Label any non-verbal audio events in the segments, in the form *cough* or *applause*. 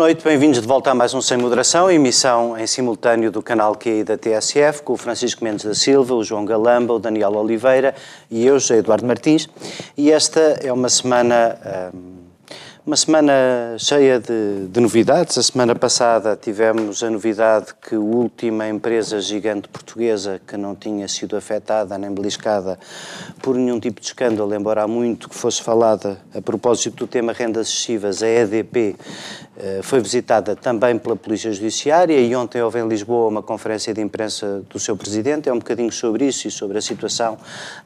noite, bem-vindos de volta a mais um Sem Moderação, emissão em simultâneo do canal QI da TSF, com o Francisco Mendes da Silva, o João Galamba, o Daniel Oliveira e eu, José Eduardo Martins. E esta é uma semana. Hum, uma semana cheia de, de, novidades. A semana passada tivemos a novidade que a última empresa gigante portuguesa que não tinha sido afetada nem beliscada por nenhum tipo de escândalo, embora há muito que fosse falada a propósito do tema rendas excessivas, a EDP, foi visitada também pela Polícia Judiciária e ontem houve em Lisboa uma conferência de imprensa do seu Presidente. É um bocadinho sobre isso e sobre a situação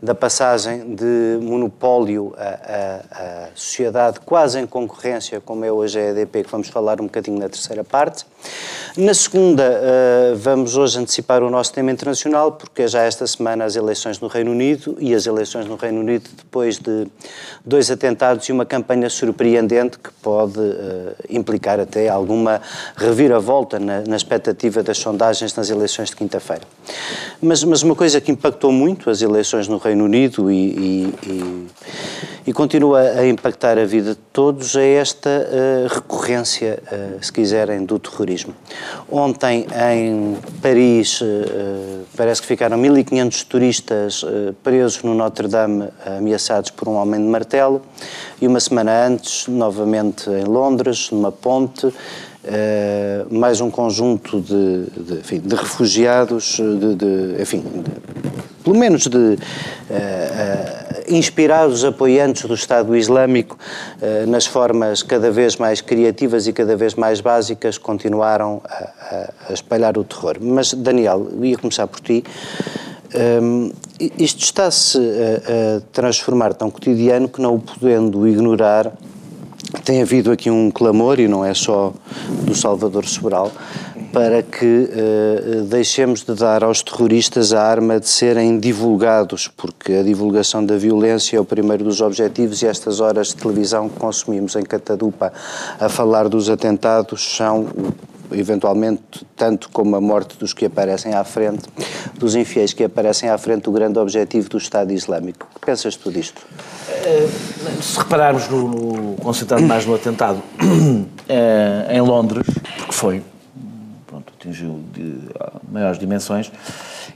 da passagem de monopólio a sociedade quase em concorrência, como é hoje a EDP, que vamos falar um bocadinho na terceira parte. Na segunda, uh, vamos hoje antecipar o nosso tema internacional, porque é já esta semana as eleições no Reino Unido e as eleições no Reino Unido depois de dois atentados e uma campanha surpreendente que pode uh, até alguma reviravolta na, na, expectativa das sondagens nas eleições de quinta-feira. Mas, mas uma coisa que impactou muito as eleições no Reino Unido e, e, e e continua a impactar a vida de todos é esta uh, recorrência, uh, se quiserem, do terrorismo. Ontem, em Paris, uh, parece que ficaram 1.500 turistas presos no Notre-Dame, ameaçados por um homem de martelo, e uma semana antes, novamente em Londres, numa ponte, Uh, mais um conjunto de, de, enfim, de refugiados, de, de enfim, pelo menos de uh, uh, inspirados apoiantes do Estado Islâmico nas formas cada vez mais criativas e cada vez mais básicas, continuaram a, a espalhar o terror. Mas, Daniel, ia começar por ti. Um, isto está-se a, a transformar tão cotidiano que não o podendo ignorar tem havido aqui um clamor, e não é só do Salvador Sobral, para que uh, deixemos de dar aos terroristas a arma de serem divulgados, porque a divulgação da violência é o primeiro dos objetivos e estas horas de televisão que consumimos em Catadupa a falar dos atentados são eventualmente, tanto como a morte dos que aparecem à frente, dos infiéis que aparecem à frente, o grande objetivo do Estado Islâmico. O que pensas tu disto? Eh, se repararmos no, no concentrado mais no atentado *coughs* eh, em Londres, porque foi, pronto, atingiu de maiores dimensões,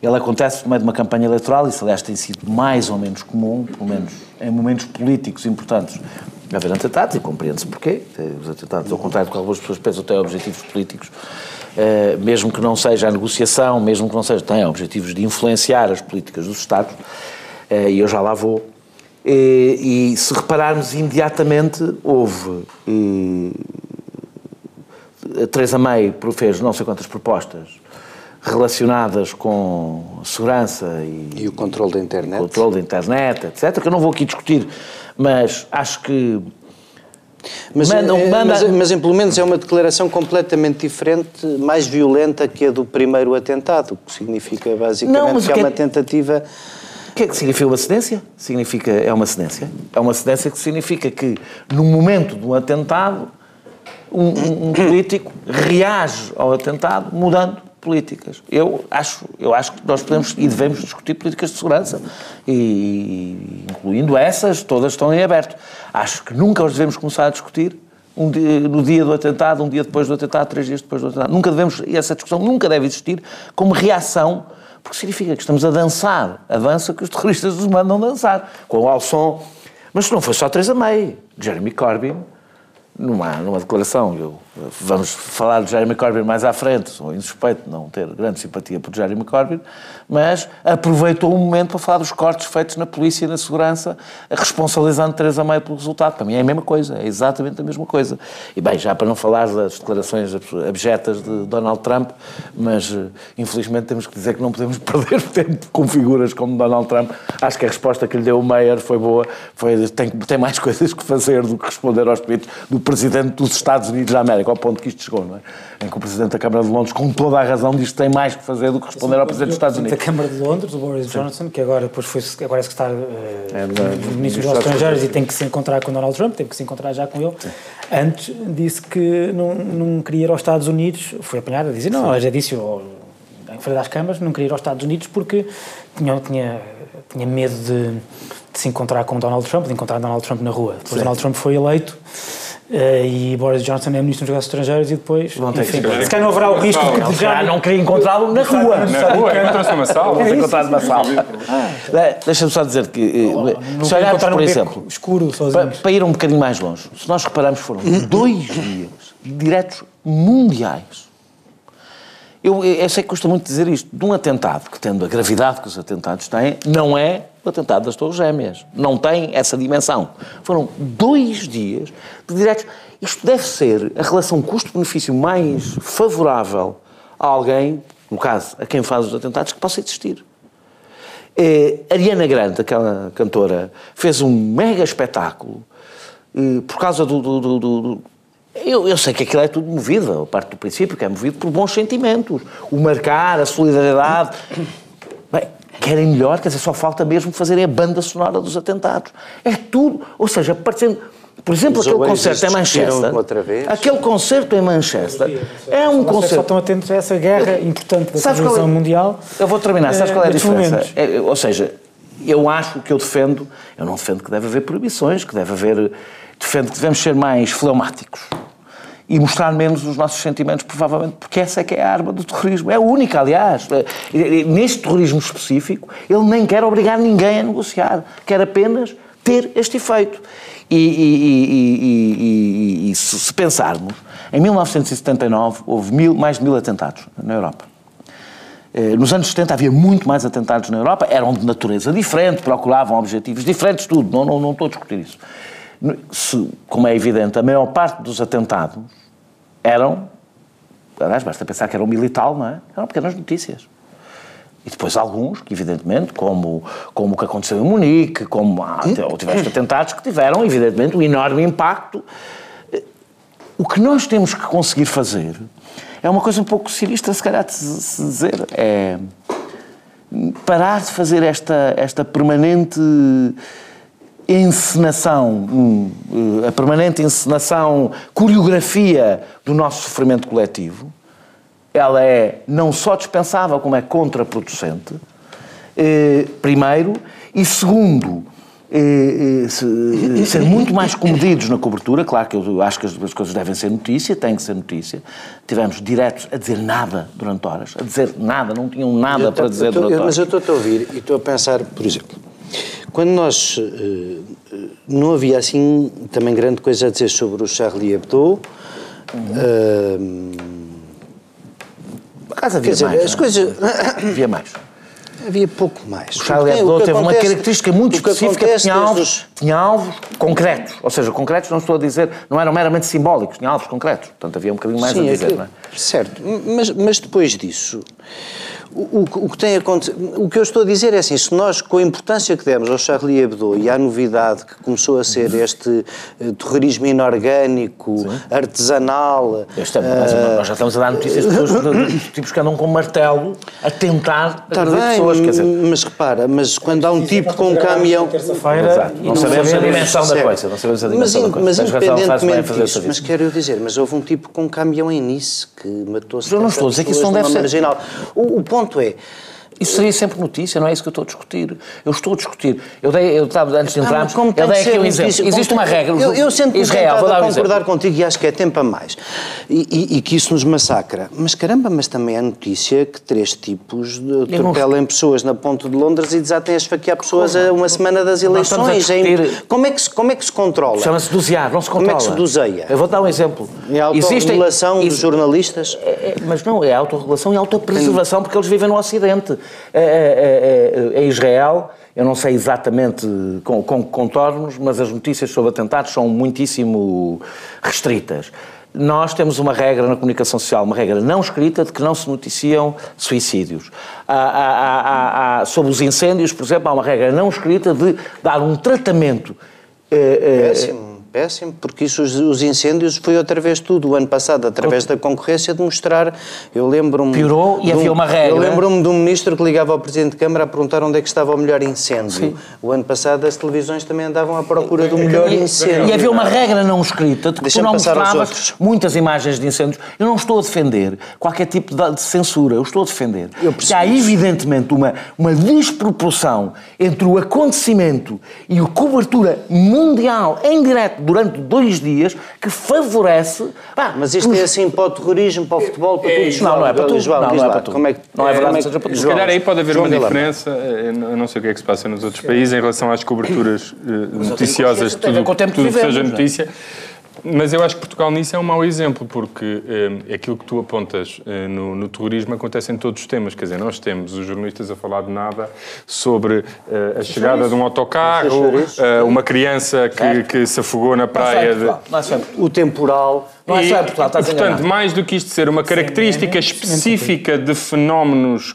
ele acontece no meio de uma campanha eleitoral, isso aliás tem sido mais ou menos comum, pelo menos em momentos políticos importantes, haver atentados, e compreende-se porquê. Os atentados, ao contrário do que algumas pessoas pensam, têm objetivos políticos, eh, mesmo que não seja a negociação, mesmo que não seja, têm objetivos de influenciar as políticas dos Estados, eh, e eu já lá vou. E, e se repararmos imediatamente, houve. E, a Teresa May fez não sei quantas propostas relacionadas com segurança e, e o controle da internet. O controle da internet, etc., que eu não vou aqui discutir, mas acho que mas, manda, é, manda... Mas, mas, pelo menos é uma declaração completamente diferente, mais violenta que a do primeiro atentado, o que significa basicamente não, que é uma tentativa. O que é que significa uma cedência? Significa, é uma cedência. É uma cedência que significa que, no momento do atentado, um, um político reage ao atentado mudando políticas. Eu acho, eu acho que nós podemos e devemos discutir políticas de segurança, e, incluindo essas, todas estão em aberto. Acho que nunca os devemos começar a discutir um dia, no dia do atentado, um dia depois do atentado, três dias depois do atentado. Nunca devemos, essa discussão nunca deve existir como reação, porque significa que estamos a dançar a dança que os terroristas nos mandam dançar, com o Alson. Mas não foi só Teresa May, Jeremy Corbyn, numa, numa declaração, eu Vamos falar de Jeremy Corbyn mais à frente, sou insuspeito de não ter grande simpatia por Jeremy Corbyn, mas aproveitou o momento para falar dos cortes feitos na polícia e na segurança, responsabilizando Teresa May pelo resultado. Para mim é a mesma coisa, é exatamente a mesma coisa. E bem, já para não falar das declarações abjetas de Donald Trump, mas eh, infelizmente temos que dizer que não podemos *laughs* perder tempo com figuras como Donald Trump. Acho que a resposta que lhe deu o Mayer foi boa, foi, tem, tem mais *laughs* coisas que fazer do que responder aos tweets do Presidente dos Estados Unidos da América ao ponto que isto chegou, não é? Em que o Presidente da Câmara de Londres, com toda a razão, diz que tem mais que fazer do que responder Sim, ao Presidente dos Estados Unidos. da Câmara de Londres, o Boris Sim. Johnson, que agora depois foi, agora é secretário uh, é, do Ministro dos Estrangeiros e tem que se encontrar com Donald Trump, teve que se encontrar já com ele. Sim. Antes disse que não, não queria ir aos Estados Unidos, foi apanhado a dizer, não, já disse, oh, em frente das câmaras, não queria ir aos Estados Unidos porque tinha, tinha, tinha medo de, de se encontrar com Donald Trump, de encontrar Donald Trump na rua. Depois Donald Trump foi eleito e Boris Johnson é ministro dos negócios estrangeiros e depois. Vão ter enfim, que se calhar não haverá o risco que já não queria encontrá-lo na rua. Na rua, encontrou-se numa sala. Vamos encontrar numa sala. Deixa-me só dizer que, não se olharmos, por exemplo, escuro, para, para, ir um bocadinho mais longe, se nós repararmos, foram dois dias diretos mundiais. Eu, eu sei que custa muito dizer isto, de um atentado que, tendo a gravidade que os atentados têm, não é o atentado das Torres Gêmeas. Não tem essa dimensão. Foram dois dias de diretos. Isto deve ser a relação custo-benefício mais favorável a alguém, no caso, a quem faz os atentados, que possa existir. É, Ariana Grande, aquela cantora, fez um mega espetáculo eh, por causa do, do, do, do eu, eu, sei que aquilo é tudo movido, a parte do princípio, que é movido por bons sentimentos. O marcar, a solidariedade. Querem melhor, quer dizer, só falta mesmo fazerem a banda sonora dos atentados. É tudo, ou seja, parecendo. Por exemplo, Os aquele concerto em Manchester. Aquele concerto em Manchester é um concerto. Só estão atentos a essa guerra importante da televisão é? mundial. Eu vou terminar. Sabes qual é a diferença? É, ou seja, eu acho que eu defendo. Eu não defendo que deve haver proibições, que deve haver. Defendo que devemos ser mais fleumáticos e mostrar menos os nossos sentimentos, provavelmente, porque essa é que é a arma do terrorismo. É a única, aliás. Neste terrorismo específico, ele nem quer obrigar ninguém a negociar, quer apenas ter este efeito. E, e, e, e se pensarmos, em 1979 houve mil, mais de mil atentados na Europa. Eh, nos anos 70 havia muito mais atentados na Europa, eram de natureza diferente, procuravam objetivos diferentes, tudo, não, não, não estou a discutir isso. Se, como é evidente, a maior parte dos atentados eram, aliás, basta pensar que eram militar, não é? Eram pequenas notícias. E depois alguns, que evidentemente, como, como o que aconteceu em Munique, como há, ou tiveste atentados que tiveram, evidentemente, um enorme impacto. O que nós temos que conseguir fazer é uma coisa um pouco sinistra, se calhar, de se dizer, é parar de fazer esta, esta permanente encenação, hum, a permanente encenação, coreografia do nosso sofrimento coletivo, ela é não só dispensável, como é contraproducente, eh, primeiro, e segundo, eh, eh, ser muito mais comedidos na cobertura, claro que eu acho que as coisas devem ser notícia, têm que ser notícia. Tivemos diretos a dizer nada durante horas, a dizer nada, não tinham nada para dizer durante horas. Mas eu estou a ouvir e estou a pensar, por exemplo, quando nós. Uh, não havia assim também grande coisa a dizer sobre o Charlie Hebdo. Uhum. Uh, havia dizer, mais. As é? coisas... Havia mais. Havia pouco mais. O Charlie Hebdo teve acontece, uma característica muito específica, tinha alvos, tinha alvos concretos. Ou seja, concretos não estou a dizer, não eram meramente simbólicos, tinha alvos concretos. Portanto, havia um bocadinho mais Sim, a dizer, não é? Certo, mas, mas depois disso, o, o, que tem acontecido, o que eu estou a dizer é assim, se nós, com a importância que demos ao Charlie Hebdo e à novidade que começou a ser este uh, terrorismo inorgânico, Sim. artesanal... Este, uh, nós já estamos a dar notícias de pessoas, de tipos que andam com martelo a tentar bem, pessoas, quer dizer... Mas repara, mas quando há um tipo com um caminhão... Terça-feira... Não, não sabemos a dimensão da coisa, não sabemos a dimensão mas, da coisa. Mas independentemente disso, mas quero eu dizer, mas houve um tipo com um caminhão em Nice que matou 70 Eu não estou a dizer que isso não deve ser... O, o ponto ponto é, isso seria sempre notícia, não é isso que eu estou a discutir. Eu estou a discutir. Eu dei, eu estava, antes de ah, entrarmos, ah, eu dei aqui um exemplo. Existe uma regra. Eu, eu sempre Israel, vou dar um concordar exemplo. contigo e acho que é tempo a mais. E, e, e, que isso nos massacra. Mas caramba, mas também é notícia que três tipos atropelam pessoas na ponte de Londres e desatem a esfaquear pessoas a uma semana das eleições. É discutir... Como, é que se, como é que se controla? Chama-se dosear, não se controla. Como é que se doseia? Eu vou dar um exemplo. É a autorregulação Existem... dos jornalistas? É, é, mas não, é a autorregulação e a autopreservação, porque eles vivem no Ocidente. É, é, é, é, Israel, eu não sei exatamente com, com contornos, mas as notícias sobre atentados são muitíssimo restritas. Nós temos uma regra na comunicação social, uma regra não escrita, de que não se noticiam suicídios. Há, há, há, sobre os incêndios, por exemplo, há uma regra não escrita de dar um tratamento. Eh, Péssimo péssimo, porque isso, os, os, incêndios foi outra vez tudo, o ano passado, através da concorrência, de mostrar. Eu lembro-me. Piorou e havia uma regra. Eu lembro-me de um ministro que ligava ao Presidente de Câmara a perguntar onde é que estava o melhor incêndio. Sim. O ano passado as televisões também andavam à procura do melhor e, incêndio. E havia uma regra não escrita de que tu não mostravas muitas imagens de incêndios. Eu não estou a defender qualquer tipo de censura, eu estou a defender que há evidentemente uma, uma desproporção entre o acontecimento e a cobertura mundial em direto durante dois dias que favorece. Pá, mas isto é assim para o terrorismo, para o futebol, para tudo. Não, não é para tudo. Não, não é para tudo. Como é que, não é verdade que que seja para tudo. Se calhar aí pode haver João uma diferença, eh, eu não sei o que é que se passa nos outros países em relação às coberturas eh, noticiosas, tudo o que tudo que seja é? notícia. Mas eu acho que Portugal nisso é um mau exemplo, porque eh, aquilo que tu apontas eh, no, no terrorismo acontece em todos os temas. Quer dizer, nós temos os jornalistas a falar de nada sobre eh, a chegada de um autocarro, eh, uma criança que, que se afogou na é praia. não é só em Portugal. O temporal. Não é e, só em Portugal, e, portanto, enganado. mais do que isto ser uma característica é- é- específica de fenómenos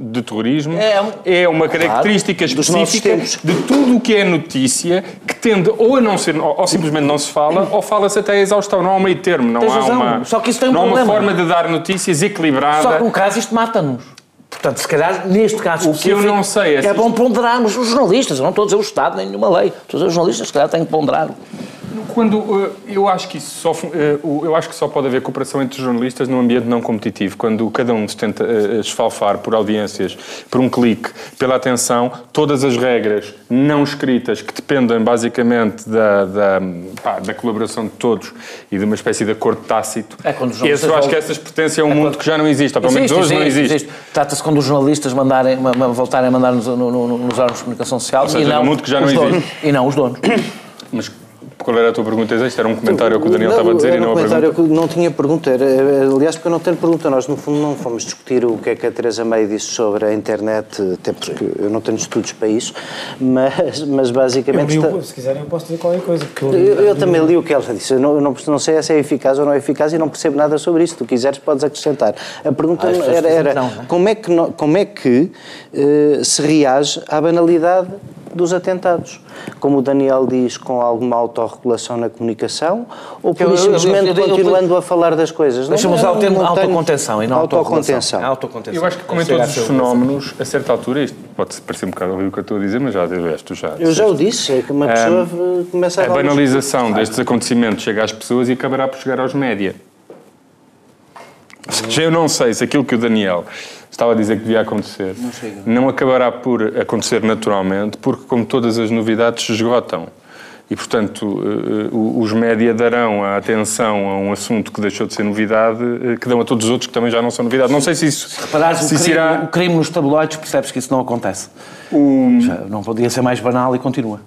de terrorismo, É um- é uma característica nossos específica de tudo o que é notícia que tende ou a não ser, ou, ou simplesmente não se fala, ou fala-se até a exaustão. Não há um meio termo, não Tens há razão, uma, só que isso tem um não há uma problema. forma de dar notícias equilibrada. Só que no caso isto mata-nos. Portanto, se calhar, neste caso O que eu não sei é se é bom ponderarmos os jornalistas. Eu não estou a dizer o Estado, nem nenhuma lei. Estou a dizer os jornalistas, se calhar têm que ponderar. Quando eh, eu acho que isso só eh, eu acho que só pode haver cooperação entre jornalistas num ambiente não competitivo, quando cada um se tenta eh, esfalfar por audiências, por um clique, pela atenção, todas as regras não escritas que dependem basicamente da, da, pá, da colaboração de todos e de uma espécie de acordo tácito. É quando os Esse, eu jornalistas acho que essas pertencem a um mundo que já não existe, ou pelo menos Existe, hoje não existe. Trata-se quando os jornalistas mandarem, ma- ma- voltarem a mandar nos, no, no, nos órgãos de comunicação social Ou seja, e não mundo que já não os donos. existe. E não os donos. Mas qual era a tua pergunta? Isto era um comentário ao que o Daniel estava a dizer e não um a pergunta. comentário que não tinha pergunta. Era, aliás, porque eu não tenho pergunta. Nós, no fundo, não fomos discutir o que é que a Teresa May disse sobre a internet, até porque eu não tenho estudos para isso, mas, mas Eu basicamente. li o- está- se quiserem, eu posso dizer qualquer coisa. eu, Eu, eu também li o que ela disse. Eu não, eu não, não sei se é eficaz ou não é eficaz e não percebo nada sobre isso. Se tu quiseres, podes acrescentar. A pergunta Ah, era, era não, não é? como é que, como é que eh, se reage à banalidade dos atentados? Como o Daniel diz, com alguma autorregulação na comunicação ou por Eu- eu- simplesmente eu- eu- eu- continuando a falar das coisas? Deixa-me Não, usar o não- termo autocontenção e não autocontenção. autocontenção. Autocontenção. Eu acho que, como em todos os fenómenos, a certa altura, isto pode parecer um bocado horrível o que eu estou a dizer, mas já disseste, já. Eu já o disse, é que uma pessoa começa a... A banalização destes acontecimentos chega às pessoas e acabará por chegar aos média. Seja, eu não sei se aquilo que o Daniel estava a dizer que devia acontecer não, acabará por acontecer naturalmente, porque, como todas as novidades, se esgotam. E, portanto, eh, eh, os média darão a atenção a um assunto que deixou de ser novidade, eh, que dão a todos os outros que também já não são novidade. Não sei se isso. Reparares, se o, crime, irá- o crime nos tabloides, percebes que isso não acontece. Já não podia ser mais banal e continua.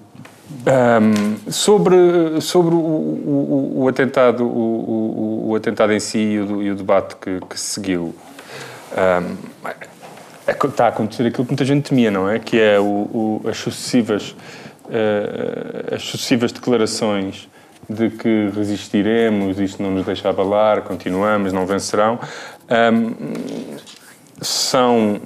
Ahm, sobre sobre o, o- o- atentado, o, o- atentado em si e o, e debate que, que se seguiu, ahm, é está a acontecer aquilo que muita gente temia, não é? Que é as sucessivas eh, as sucessivas declarações de que resistiremos, isto não nos deixa abalar, continuamos, não vencerão. Ahm, são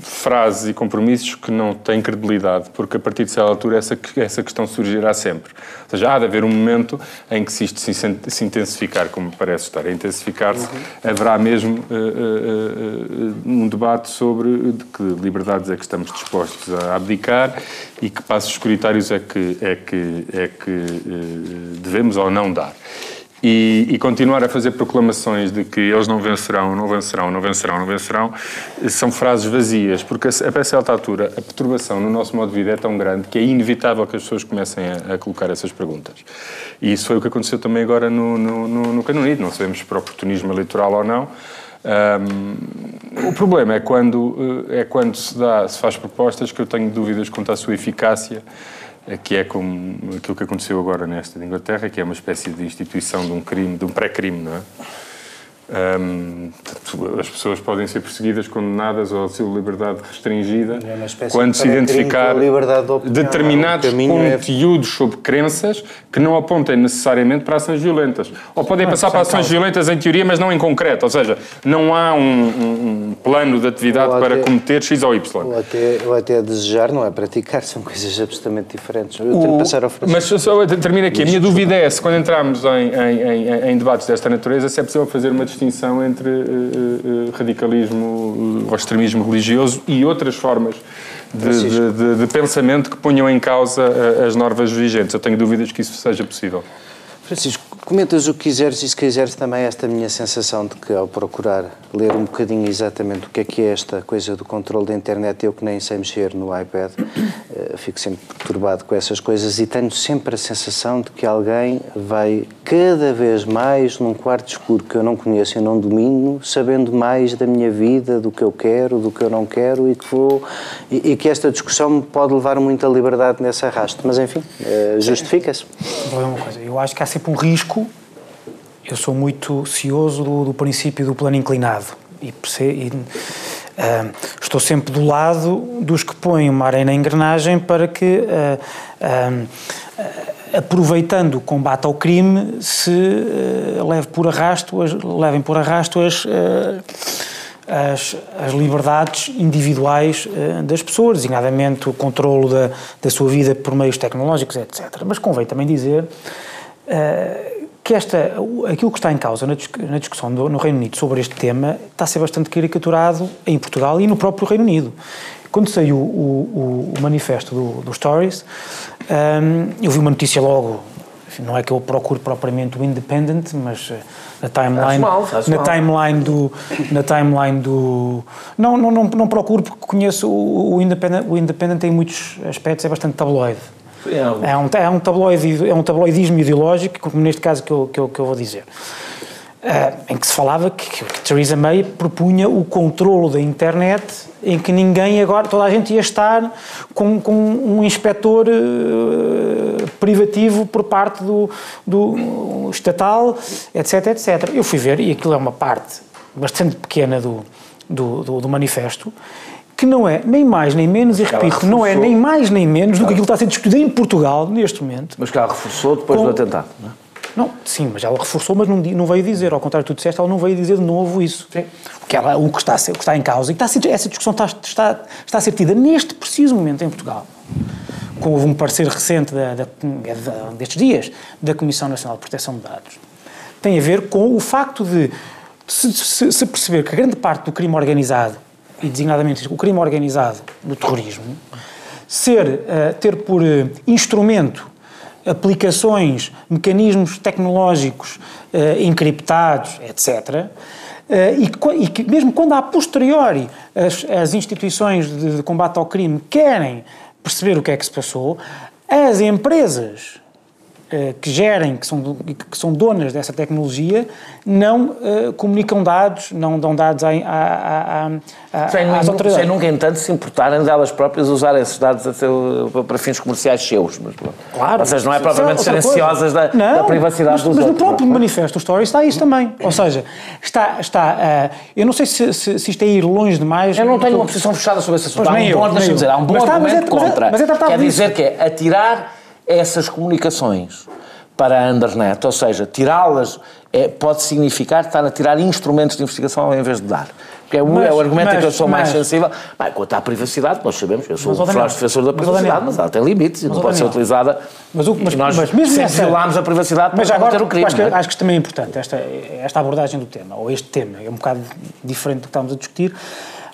frases e compromissos que não têm credibilidade, porque a partir de certa altura essa, essa questão surgirá sempre. Ou seja, há de haver um momento em que se isto se, intensificar, como parece estar a intensificar-se, haverá mesmo eh, eh, eh, um debate sobre de que liberdades é que estamos dispostos a abdicar e que passos securitários é que, é que, é que devemos ou não dar. E, e continuar a fazer proclamações de que eles não vencerão, não vencerão, não vencerão, não vencerão, são frases vazias, porque a a certa altura a perturbação no nosso modo de vida é tão grande que é inevitável que as pessoas comecem a, a colocar essas perguntas. E isso foi o que aconteceu também agora no, no, no, no Unido. Não sabemos se por oportunismo eleitoral ou não. Ahm, o problema é quando, eh, é quando se, dá, se faz propostas que eu tenho dúvidas quanto à sua eficácia que é como aquilo que aconteceu agora nesta de Inglaterra, que é uma espécie de instituição de um crime, de um pré-crime, não é? As pessoas podem ser perseguidas, condenadas ou a sua liberdade restringida É quando se identificar de opinião, determinados não é? Caminho é- conteúdos sobre crenças que não apontem necessariamente para ações violentas. Ou podem passar para ações violentas em teoria, mas não em concreto. Ou seja, não há um, um- um plano de atividade Ou para até- cometer X ou Y. Ou até, ou até desejar, não é praticar, são coisas absolutamente diferentes. Eu tenho passar ao. Mas só termino aqui. A minha dúvida é se, quando entrarmos em, em- em- em debates desta natureza, se é possível fazer uma distinção entre eh, radicalismo ou extremismo religioso e outras formas de, de- de- de pensamento que ponham em causa as normas vigentes. Eu tenho dúvidas que isso seja possível. Francisco, Comentas o que quiseres e se quiseres também esta minha sensação de que ao procurar ler um bocadinho exatamente o que é que é esta coisa do controle da internet, eu que nem sei mexer no iPad, uh, fico sempre perturbado com essas coisas e tenho sempre a sensação de que alguém vai cada vez mais num quarto escuro que eu não conheço e não domino, sabendo mais da minha vida, do que eu quero, do que eu não quero e que vou e, e que esta discussão me pode levar muita liberdade nesse arrasto. Mas enfim, uh, justifica-se. Vou uma coisa, eu acho que há sempre um risco eu sou muito cioso do, do princípio do plano inclinado e, e uh, estou sempre do lado dos que põem uma areia na engrenagem para que, uh, uh, aproveitando o combate ao crime, se leve por arrasto, as, levem por arrasto as, as, as liberdades individuais das pessoas, designadamente o controlo da, da sua vida por meios tecnológicos, etc. Mas convém também dizer que esta, aquilo que está em causa na, discussão do, no Reino Unido sobre este tema está a ser bastante caricaturado em Portugal e no próprio Reino Unido. Quando saiu o, o, o manifesto do, do Stories, um, eu vi uma notícia logo, não é que eu procure propriamente o Independent, mas uh, na timeline, mal, na timeline do, na timeline do, não, não, não, não procuro porque conheço o, o Independent, o Independent em muitos aspectos é bastante tabloide. É, um, é um, tabloide, é um tabloidismo ideológico, como neste caso que eu, que eu, que eu vou dizer. Uh, em que se falava que, que, Theresa May propunha o controlo da internet, em que ninguém agora, toda a gente ia estar com, com um inspetor uh, privativo por parte do, do estatal, etc, etc. Eu fui ver, e aquilo é uma parte bastante pequena do, do, do, do manifesto, que não é nem mais nem menos, e repito, não é nem mais nem menos do que aquilo que está a ser discutido em Portugal neste momento. Mas que ela reforçou depois com... do atentado, não é? Não, sim, mas ela reforçou, mas não, não veio dizer, ao contrário do que tu disseste, ela não veio dizer de novo isso. Sim. O, que ela, o, que está, o que está em causa, e está ser, essa discussão está, está, está a ser tida neste preciso momento em Portugal. Com houve um parecer recente da, da, destes dias da Comissão Nacional de Proteção de Dados. Tem a ver com o facto de se, se, se perceber que grande parte do crime organizado e designadamente o crime organizado do terrorismo, ser, uh, ter por uh, instrumento aplicações, mecanismos tecnológicos uh, encriptados, etc., e, e, que mesmo quando a posteriori as, as instituições de, de combate ao crime querem perceber o que é que se passou, as empresas eh, que gerem, que são, que são donas dessa tecnologia, não uh, comunicam dados, não dão dados à, à, à, sem, às autoridades. Sem nunca, entanto, se importarem delas próprias usar esses dados seu, para fins comerciais seus. Mas, claro. Ou seja, não é propriamente serem ansiosas da, não, da privacidade mas, dos mas outros. Mas no próprio manifesto Story está isso também. Ou seja, está... está uh, eu não sei se, se, se, isto é ir longe demais... Eu não tenho uma posição fechada sobre esse assunto. Há um bom, dizer, há um bom argumento contra. Mas é, mas é Quer dizer que é atirar essas comunicações para a Undernet, ou seja, tirá-las é, pode significar estar a tirar instrumentos de investigação em vez de dar. Porque é o, mas, é o argumento mas, que eu sou mais sensível. Bem, quanto à privacidade, nós sabemos, eu sou um feroz defensor da privacidade, mas, mas ela tem limites e não pode ser utilizada. Mas, o, mas, nós mas mesmo essa, violámos a privacidade mas para agora, o crime. Acho que, é? acho que também é importante esta, esta abordagem do tema, ou este tema, é um bocado diferente do que estamos a discutir.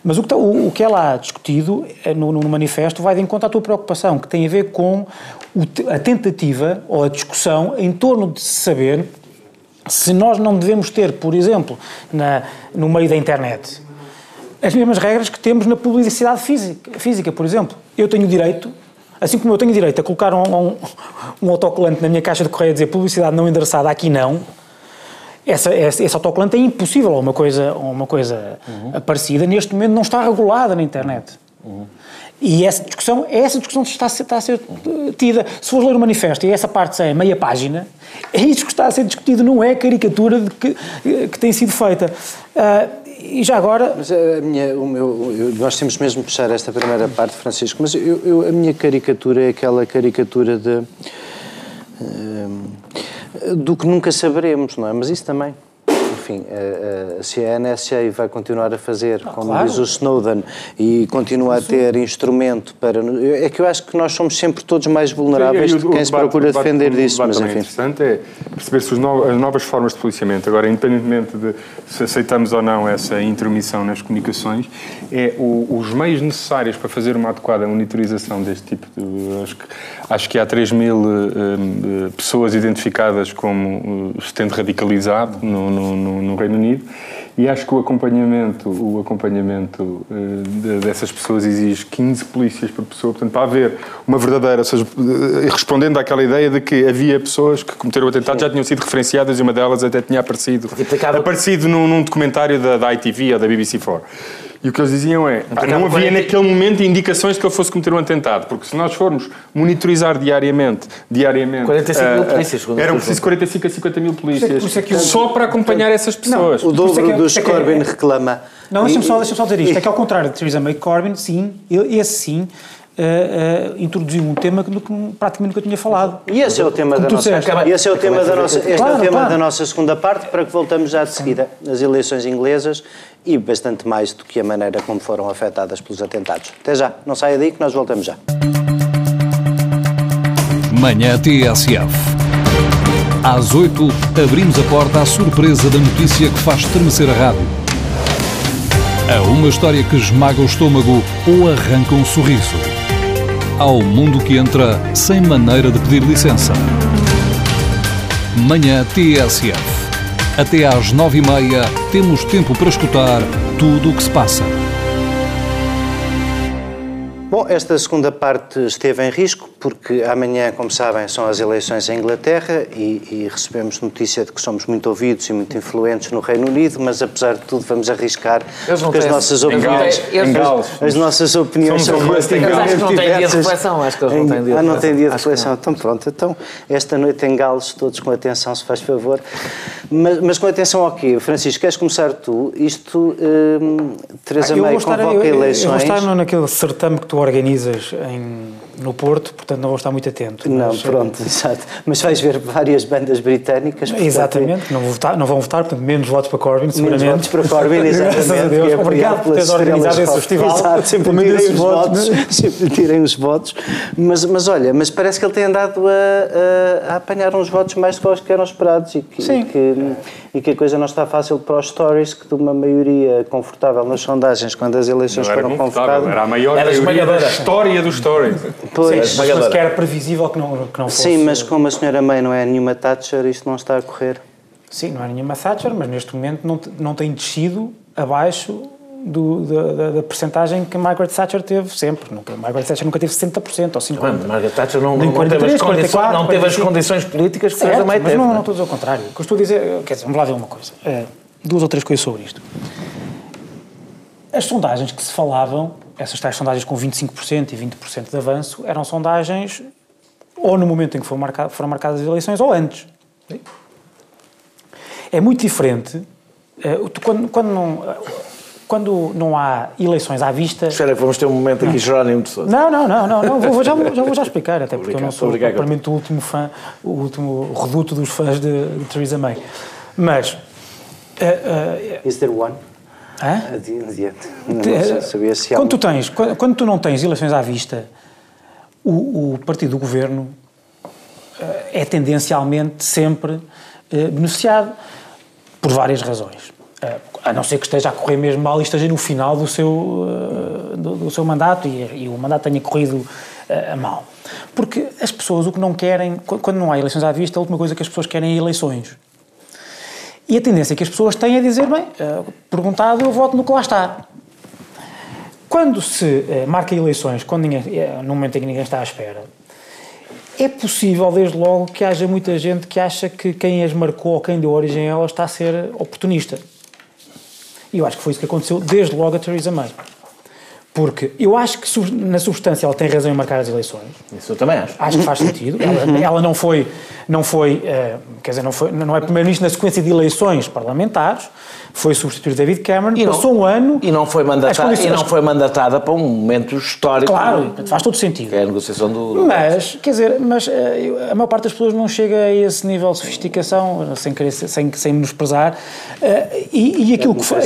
Mas o que, está, o, o que é lá discutido é no, no, manifesto vai de encontro à tua preocupação, que tem a ver com a tentativa ou a discussão em torno de saber se nós não devemos ter, por exemplo, na, no meio da internet, as mesmas regras que temos na publicidade física, física, por exemplo. Eu tenho direito, assim como eu tenho direito a colocar um, um, um autocolante na minha caixa de correio a dizer publicidade não endereçada, aqui não, essa, esse, esse autocolante é impossível, ou uma coisa, ou uma coisa uhum. parecida, neste momento não está regulada na internet. Uhum. E essa discussão, essa discussão está a, ser, está a ser tida. Se fores ler o manifesto e essa parte é meia página, *laughs* é isso que está a ser discutido, não é a caricatura que, que tem sido feita. Uh, e já agora. Mas a minha, o meu, eu, nós temos mesmo que fechar esta primeira parte, Francisco, mas eu, eu, a minha caricatura é aquela caricatura de. Uh, do que nunca saberemos, não é? Mas isso também enfim, a, a CNSA vai continuar a fazer, ah, como claro. diz o Snowden, e continua a ter instrumento para. É que eu acho que nós somos sempre todos mais vulneráveis de quem se procura defender disso. Mas, enfim. interessante é perceber se as novas formas de policiamento, agora, independentemente de se aceitamos ou não essa intermissão nas comunicações, é o, os meios necessários para fazer uma adequada monitorização deste tipo de. Acho que, acho que há 3 mil uh, pessoas identificadas como se tendo radicalizado no, no, no Reino Unido e acho que o acompanhamento, o acompanhamento uh, dessas pessoas exige 15 polícias por pessoa, portanto, para haver uma verdadeira, ou seja, uh, respondendo àquela ideia de que havia pessoas que cometeram o atentado, Sim. já tinham sido referenciadas e uma delas até tinha aparecido, aparecido num, num documentário da, da ITV ou da BBC4. E o que eles diziam é, pá, não havia naquele momento indicações de que ele fosse cometer um atentado, porque se nós formos monitorizar diariamente, diariamente... 45 mil uh, polícias. Eram preciso 45 a 50 mil polícias, é, é só para acompanhar essas pessoas. Não, o dobro dos Corbyn reclama... Não, deixa-me só, deixa só dizer isto, é que ao contrário de Theresa May, Corbyn, sim, esse sim, uh, introduziu um tema que, que praticamente nunca tinha falado. E esse é o tema, da nossa, esse é o tema, da nossa, este claro, é o tema claro. da nossa segunda parte, para que voltamos já de seguida às eleições inglesas e bastante mais do que a maneira como foram afetadas pelos atentados. Até já, não saia daí que nós voltamos já. Manhã TSF. Às 8, abrimos a porta à surpresa da notícia que faz estremecer a rádio. A uma história que esmaga o estômago ou arranca um sorriso ao mundo que entra sem maneira de pedir licença. Manhã TSF. Até às nove e meia temos tempo para escutar tudo o que se passa. Esta segunda parte esteve em risco porque amanhã, como sabem, são as eleições em Inglaterra e, e, recebemos notícia de que somos muito ouvidos e muito influentes no Reino Unido, mas apesar de tudo vamos arriscar porque as nossas opiniões, as, as, nossas opiniões são relativamente diversas. não têm dia de reflexão, acho que eles não têm dia de reflexão. Ah, não têm dia de reflexão. Então pronto, então esta noite em Gales, todos com atenção, se faz favor. Mas, mas com atenção ao quê? Francisco, queres começar tu? Isto, hum, Teresa ah, May convoca eu, eleições... Eu vou estar naquele certame que tu organizas em, no Porto, portanto não vou estar muito atento. Não, mas, pronto, *laughs* exato. Mas vais ver várias bandas britânicas. Exatamente, não, vou votar, não vão votar, portanto menos votos para Corbyn, seguramente. Menos votos para Corbyn, *laughs* exatamente. Deus, é obrigado por teres organizado esse festival. Exato, sempre tirem os votos, votos *laughs* sempre tirem os votos. Mas, mas olha, mas parece que ele tem andado a, a, a apanhar uns votos mais do que eram esperados e que, Sim. E que, e que a coisa não está fácil para os Stories, que de uma maioria confortável nas sondagens quando as eleições foram convocadas. Era a maior era maioria da história dos Stories. Pois, Sim, mas, mas que era previsível que não, que não fosse... Sim, mas como a senhora May não é nenhuma Thatcher, isto não está a correr. Sim, não é nenhuma Thatcher, mas neste momento não, não tem descido abaixo do, da, da, percentagem que Margaret Thatcher teve sempre. Nunca, Margaret Thatcher nunca teve 60% ou 50%. Não, Margaret Thatcher não, não, 43, teve, as 44, não teve as condições políticas que certo, May mas Não, não estou a dizer o contrário. O que eu estou a dizer, quer dizer, vamos lá ver uma coisa. É, duas ou três coisas sobre isto. As sondagens que se falavam, essas tais sondagens com 25% e 20% de avanço, eram sondagens ou no momento em que foram, marcadas, foram marcadas as eleições ou antes. É muito diferente. É, quando, quando não quando não há eleições à vista. Espera, vamos ter um momento aqui, Jerónimo de Sousa. Não, não, não, não, não vou, já, *laughs* já vou já explicar, até porque eu não sou propriamente o último fã, o último reduto dos fãs de, de Theresa May. Mas. Uh, uh, Is there one? Hã? Adiante. Não sabia se quando, tu tens, quando, quando, tu não tens eleições à vista, o, o partido do governo uh, é tendencialmente sempre beneficiado por várias razões a não ser que esteja a correr mesmo mal e esteja no final do seu, eh, do, do seu mandato e, e, o mandato tenha corrido mal. Porque as pessoas o que não querem, quando não há eleições à vista, a última coisa que as pessoas querem é eleições. E a tendência que as pessoas têm é dizer, bem, uh, perguntado, eu voto no que lá está. Quando se uh, marca eleições, quando ninguém, no momento em que ninguém está à espera, é possível, desde logo, que haja muita gente que acha que quem as marcou ou quem deu origem a elas está a ser oportunista. E eu acho que foi isso que aconteceu desde logo a Theresa May. Porque eu acho que na substância ela tem razão em marcar as eleições. Isso eu também acho. Acho que faz sentido. Ela, ela não foi, não foi, uh, quer dizer, não, foi, não é primeiro-ministro na sequência de eleições parlamentares, foi substituir David Cameron, e passou não, um ano... E não, foi mandatada, e não foi mandatada para um momento histórico. Claro, faz todo sentido. Que é a negociação do... do mas, quer dizer, mas uh, a maior parte das pessoas não chega a esse nível de sofisticação, sem, querer, sem, sem menosprezar, uh, e, e aquilo que foi...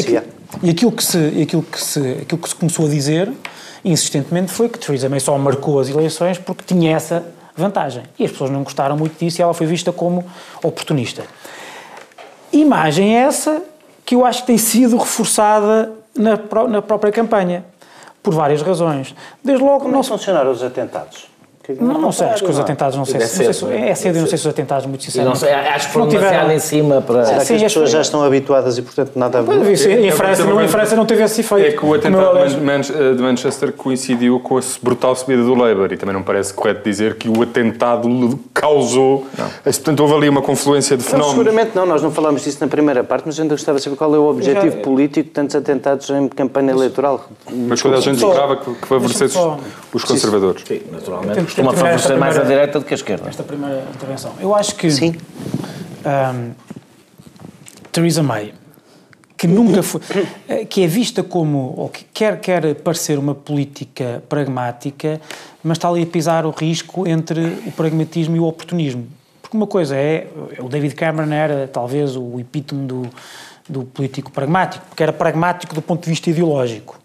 E aquilo que, se, aquilo, que se, aquilo que se começou a dizer insistentemente foi que Theresa May só marcou as eleições porque tinha essa vantagem. E as pessoas não gostaram muito disso e ela foi vista como oportunista. Imagem essa que eu acho que tem sido reforçada na, na própria campanha, por várias razões. Desde logo... Como é não funcionaram os atentados? Não, não sei, acho que os atentados não sei, se, não sei se, é cedo, não sei se os atentados, muito sinceramente. Sei, acho que foram demasiado em cima para. Será que as pessoas já estão habituadas e, portanto, nada a ver? Em, França, não, em França não teve esse efeito. É que o atentado de Manchester coincidiu com a brutal subida do Labour e também não parece correto dizer que o atentado causou. Não. Portanto, houve ali uma confluência de fenómenos. Não, seguramente não, nós não falámos disso na primeira parte, mas ainda gostava de saber qual é o objetivo já... político de tantos atentados em campanha eleitoral. Mas quando a gente esperava que favorecesse os conservadores. Sim, naturalmente costuma favorecer mais a direita do que a esquerda. Esta primeira intervenção. Eu acho que. Sim. Um, Theresa May, que nunca foi. Eh, que é vista como. ou que quer, quer parecer uma política pragmática, mas está ali a pisar o risco entre o pragmatismo e o oportunismo. Porque uma coisa é. O David Cameron era talvez o epítome do, do político pragmático, porque era pragmático do ponto de vista ideológico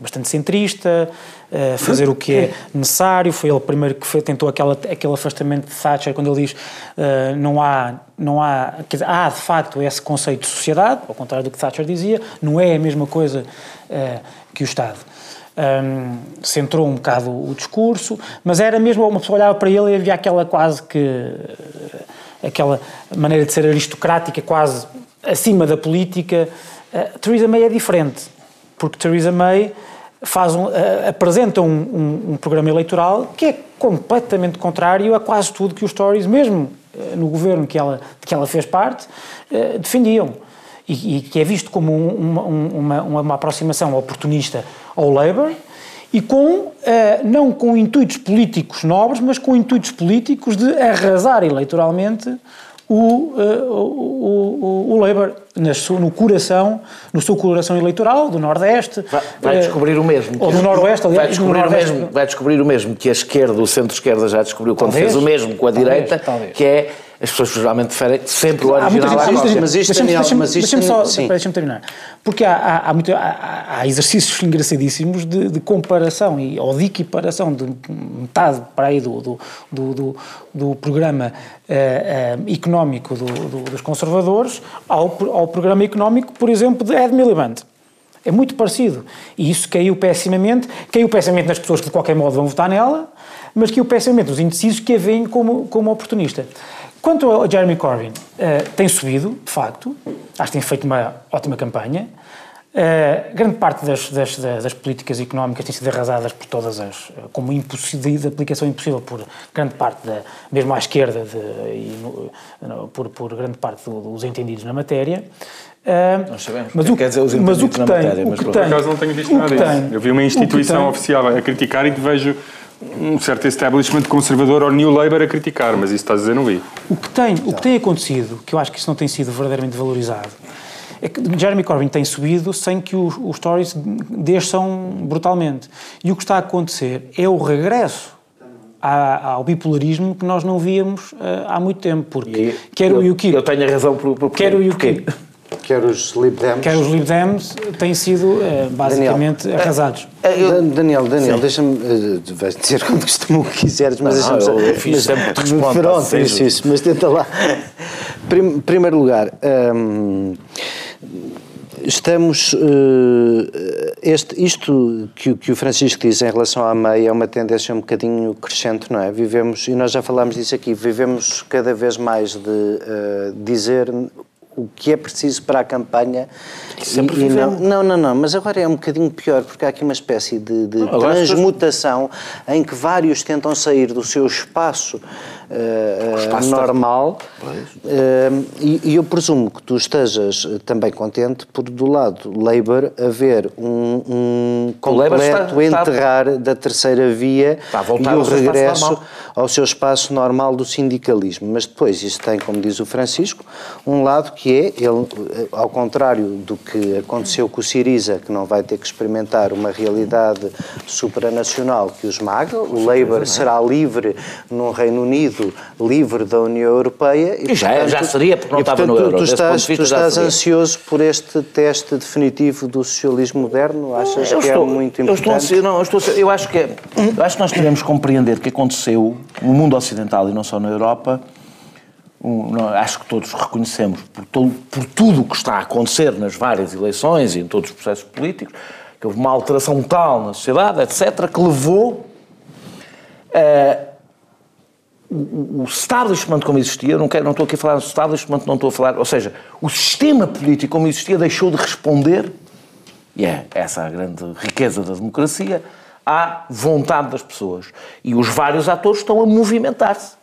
bastante centrista, uh, fazer o que é *laughs* necessário. Foi ele o primeiro que foi, tentou aquela, aquele afastamento de Thatcher, quando ele diz uh, não há, não há, dizer, há de facto esse conceito de sociedade, ao contrário do que Thatcher dizia, não é a mesma coisa uh, que o Estado. Um, centrou um bocado o discurso, mas era mesmo, uma pessoa olhava para ele e havia aquela quase que, aquela maneira de ser aristocrática, quase acima da política. Uh, Theresa May é diferente porque Theresa May faz um, uh, apresenta um, um, um, programa eleitoral que é completamente contrário a quase tudo que os Tories, mesmo uh, no governo que ela, de que ela fez parte, uh, defendiam. E, e, que é visto como uma, uma, uma, aproximação oportunista ao Labour e com, não com intuitos políticos nobres, mas com intuitos políticos de arrasar eleitoralmente o, uh, o, o, o Labour no coração, no seu coração eleitoral do Nordeste. Vai, vai uh, descobrir o mesmo. Ou do Noroeste, aliás. Vai descobrir, o mesmo, vai descobrir o mesmo que a esquerda, o centro-esquerda já descobriu quando talvez, fez o mesmo com a talvez, direita, talvez. que é as pessoas geralmente preferem sempre o original. Há muita gente, mas isto, deixa-me, deixa-me, deixa-me só, deixa-me terminar. Porque há, há, há, muito, há, há exercícios engraçadíssimos de, de, comparação e, ou de equiparação de metade para aí do, do, do, do, do programa uh, uh, económico dos conservadores ao, ao programa económico, por exemplo, de Ed Miliband. É muito parecido. E isso caiu pessimamente, caiu pessimamente nas pessoas que de qualquer modo vão votar nela, mas caiu pessimamente nos indecisos que a veem como, como oportunista. Quanto ao Jeremy Corbyn, uh, tem subido, de facto, acho que tem feito uma ótima campanha. Uh, grande parte das, das, das, políticas económicas têm sido arrasadas por todas as, como impossível, de aplicação impossível por grande parte, da, mesmo à esquerda, de, e no, por, por, grande parte dos entendidos na matéria. Uh, Nós sabemos, mas o, quer dizer os mas o que tem, matéria, tem, por acaso não tenho visto nada disso. Eu vi uma instituição oficial a criticar e vejo um certo establishment conservador ou New Labour a criticar, mas isso estás a dizer não vi. O que tem, o que tem acontecido, que eu acho que isso não tem sido verdadeiramente valorizado, é que Jeremy Corbyn tem subido sem que os, os Tories desçam brutalmente. E o que está a acontecer é o regresso ao bipolarismo que nós não víamos uh, há muito tempo, porque e quer o UKIP... Eu tenho a razão por, por quer o UKIP... Quer os Lib Dems. Quer os Lib Dems têm sido uh, basicamente Daniel, arrasados. Uh, Daniel, Daniel, deixa-me. Uh, vais dizer *laughs* quando costumo quiseres, mas deixa-me só. Eu fiz sempre te respondo. Pronto, isso, isso, mas tenta lá. Prim, primeiro lugar. Um, estamos. este, isto que, que, o Francisco diz em relação à MEI é uma tendência um bocadinho crescente, não é? Vivemos, e nós já falámos disso aqui, vivemos cada vez mais de dizer o que é preciso para a campanha. Sempre e, e não, não, não, não, mas agora é um bocadinho pior, porque há aqui uma espécie de, de transmutação em que vários tentam sair do seu espaço uh, normal. Uh, e, e, eu presumo que tu estejas também contente por, do lado Labour, haver um, um completo está, enterrar está, da terceira via e o regresso ao seu espaço normal do sindicalismo. Mas depois isso tem, como diz o Francisco, um lado que é, ele, ao contrário do que aconteceu com o Siriza, que não vai ter que experimentar uma realidade supranacional que o esmaga, o Labour é? será livre no Reino Unido livre da União Europeia. E, e já, portanto, já seria, porque não e, estava portanto, no euro. Tu estás, tu estás ansioso por este teste definitivo do socialismo moderno? Achas eu que é estou, é muito importante? Eu, estou, não, eu, estou, eu, acho que, é, eu acho que nós devemos compreender o que aconteceu no mundo ocidental e não só na Europa. Um, não, acho que todos reconhecemos, por, todo, por tudo o que está a acontecer nas várias eleições e em todos os processos políticos, que houve uma alteração tal na sociedade, etc., que levou a o, establishment como existia, não, quero, não estou aqui a falar do establishment, não estou a falar, ou seja, o sistema político como existia deixou de responder, e é essa a grande riqueza da democracia, à vontade das pessoas. E os vários atores estão a movimentar-se.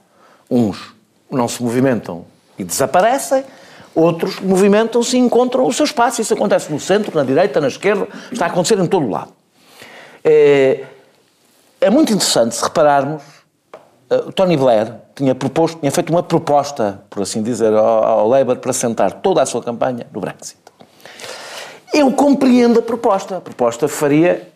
Uns não se movimentam e desaparecem, outros movimentam-se e encontram o seu espaço. Isso acontece no centro, na direita, na esquerda, está a acontecer em todo o lado. É, é muito interessante se repararmos o Tony Blair tinha, proposto, tinha feito uma proposta, por assim dizer, ao, ao Labour para sentar toda a sua campanha no Brexit. Eu compreendo a proposta. A proposta faria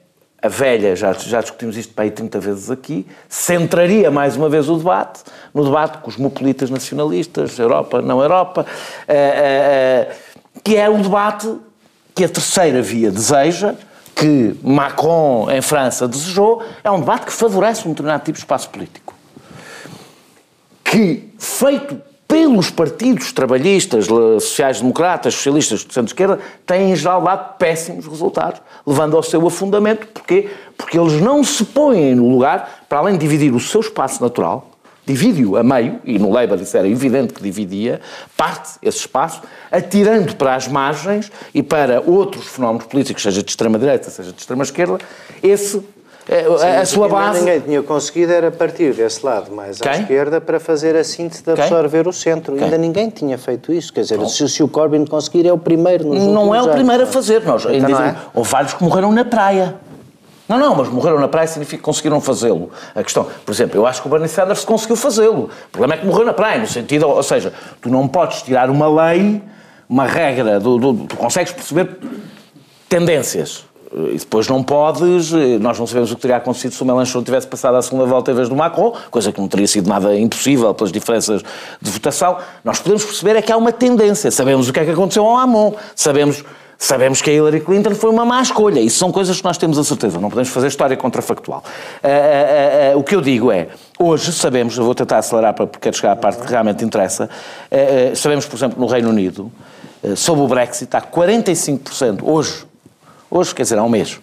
a velha, já, já discutimos isto para aí 30 vezes aqui, centraria mais uma vez o debate, no debate cosmopolitas nacionalistas, Europa, não Europa, uh, uh, uh, que é o debate que a terceira via deseja, que Macron em França desejou, é um debate que favorece um determinado tipo de espaço político. Que, feito pelos partidos trabalhistas, sociais-democratas, socialistas de centro-esquerda, têm em geral dado péssimos resultados, levando ao seu afundamento. Porquê? Porque eles não se põem no lugar, para além de dividir o seu espaço natural, divide-o a meio, e no Labour isso era evidente que dividia, parte esse espaço, atirando para as margens e para outros fenómenos políticos, seja de extrema-direita, seja de extrema-esquerda, esse Sim, a sua base. Ninguém tinha conseguido era partir desse lado mais Quem? à esquerda para fazer a síntese de absorver Quem? o centro. Quem? Ainda ninguém tinha feito isso. Quer dizer, se, se, o Corbyn conseguir, é o primeiro. Nos não é o anos, primeiro a fazer. Nós, então é? Houve vários que morreram na praia. Não, não, mas morreram na praia significa que conseguiram fazê-lo. A questão, por exemplo, eu acho que o Bernie Sanders conseguiu fazê-lo. O problema é que morreu na praia, no sentido, ou seja, tu não podes tirar uma lei, uma regra, do, do, tu consegues perceber tendências. E depois não podes, nós não sabemos o que teria acontecido se o Melanchon tivesse passado a segunda volta em vez do Macron, coisa que não teria sido nada impossível pelas diferenças de votação. Nós podemos perceber é que há uma tendência. Sabemos o que é que aconteceu ao Amon, sabemos, sabemos que a Hillary Clinton foi uma má escolha. Isso são coisas que nós temos a certeza, não podemos fazer história contrafactual. Uh, uh, uh, o que eu digo é, hoje sabemos, eu vou tentar acelerar para, porque chegar à parte que realmente interessa, sabemos, por exemplo, no Reino Unido, sobre o Brexit, há 45%, hoje, hoje, quer dizer, há um mês,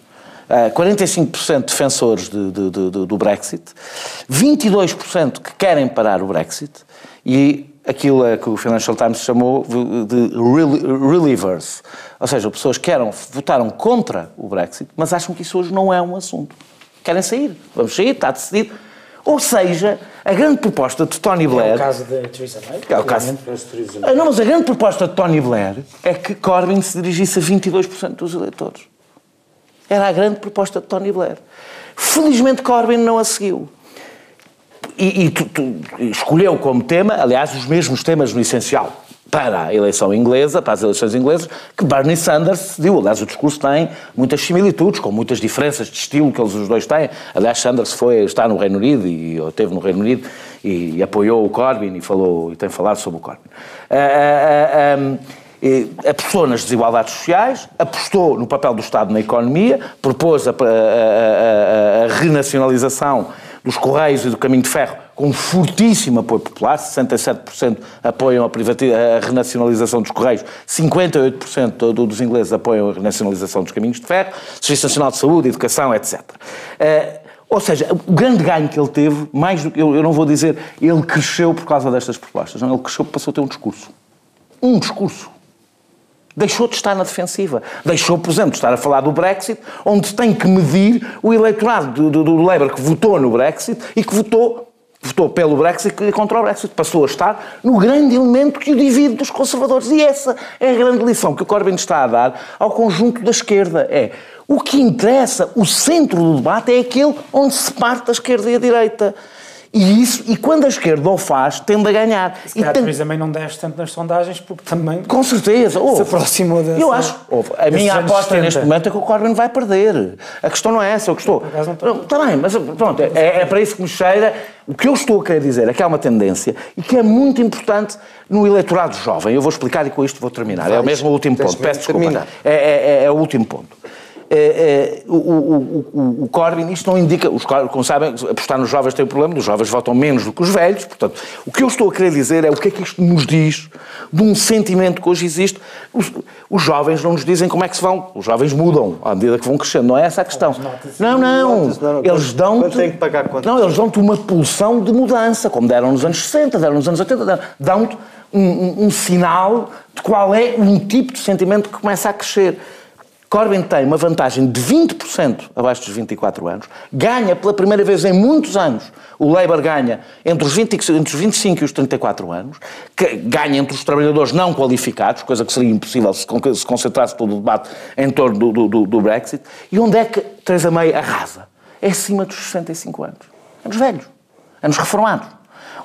45% defensores de, de, de, do Brexit, 22% que querem parar o Brexit e aquilo que o Financial Times chamou de relievers, ou seja, pessoas que eram, votaram contra o Brexit, mas acham que isso hoje não é um assunto. Querem sair, vamos sair, está decidido. Ou seja, a grande proposta de Tony Blair. É o caso da Theresa May. É o caso. Ah, não, mas a grande proposta de Tony Blair é que Corbyn se dirigisse a 22% dos eleitores. Era a grande proposta de Tony Blair. Felizmente Corbyn não a seguiu. E, e tu, tu, escolheu como tema, aliás, os mesmos temas no essencial para a eleição inglesa, para as eleições inglesas, que Bernie Sanders deu. Aliás, o discurso tem muitas similitudes, com muitas diferenças de estilo que eles os dois têm. Aliás, Sanders foi, está no Reino Unido, e esteve no Reino Unido, e, e apoiou o Corbyn e, falou, e tem falado sobre o Corbyn. Uh, uh, um, apostou nas desigualdades sociais, apostou no papel do Estado na economia, propôs a, a, a, a renacionalização dos Correios e do Caminho de Ferro com um fortíssimo apoio popular, 67% apoiam a, a, renacionalização dos Correios, 58% dos ingleses apoiam a renacionalização dos Caminhos de Ferro, Serviço Nacional de Saúde, Educação, etc. Uh, eh, ou seja, o grande ganho que ele teve, mais do que, eu, eu não vou dizer, ele cresceu por causa destas propostas, não, ele cresceu porque passou a ter um discurso. Um discurso Deixou de estar na defensiva. Deixou, por exemplo, de estar a falar do Brexit, onde tem que medir o eleitorado do, do, do Labour que votou no Brexit e que votou votou pelo Brexit e contra o Brexit. Passou a estar no grande elemento que o divide dos conservadores. E essa é a grande lição que o Corbyn está a dar ao conjunto da esquerda. É o que interessa, o centro do debate é aquele onde se parte a esquerda e a direita. E, isso, e quando a esquerda o faz, tende a ganhar. Se e tem... também não desce tanto nas sondagens, porque também. Com certeza. Se aproximou dessa. Eu acho. Ouve, a minha aposta 70. neste momento é que o Corbyn vai perder. A questão não é essa. Eu estou. Está bem, mas pronto, é, é, para isso que me cheira. O que eu estou a querer dizer é que há uma tendência e que é muito importante no eleitorado jovem. Eu vou explicar e com isto vou terminar. Vais, é o mesmo último ponto. Peço desculpa. É, é, é o último ponto. É, é, o, o, o, o, Corbyn, isto não indica, os, como sabem, apostar nos jovens tem um problema, os jovens votam menos do que os velhos, portanto, o que eu estou a querer dizer é o que é que isto nos diz de um sentimento que hoje existe. Os, os jovens não nos dizem como é que se vão, os jovens mudam à medida que vão crescendo, não é essa a questão. Não, não, eles dão-te não, eles dão-te uma pulsão de mudança, como deram nos anos 60, deram nos anos 80, dão-te um, um, um sinal de qual é um tipo de sentimento que começa a crescer. Corbyn tem uma vantagem de 20% abaixo dos 24 anos, ganha pela primeira vez em muitos anos. O Labour ganha entre os, 20, entre os 25 e os 34 anos, ganha entre os trabalhadores não qualificados, coisa que seria impossível se concentrasse todo o debate em torno do, do, do Brexit. E onde é que Theresa May arrasa? É acima dos 65 anos. Anos velhos. Anos reformados.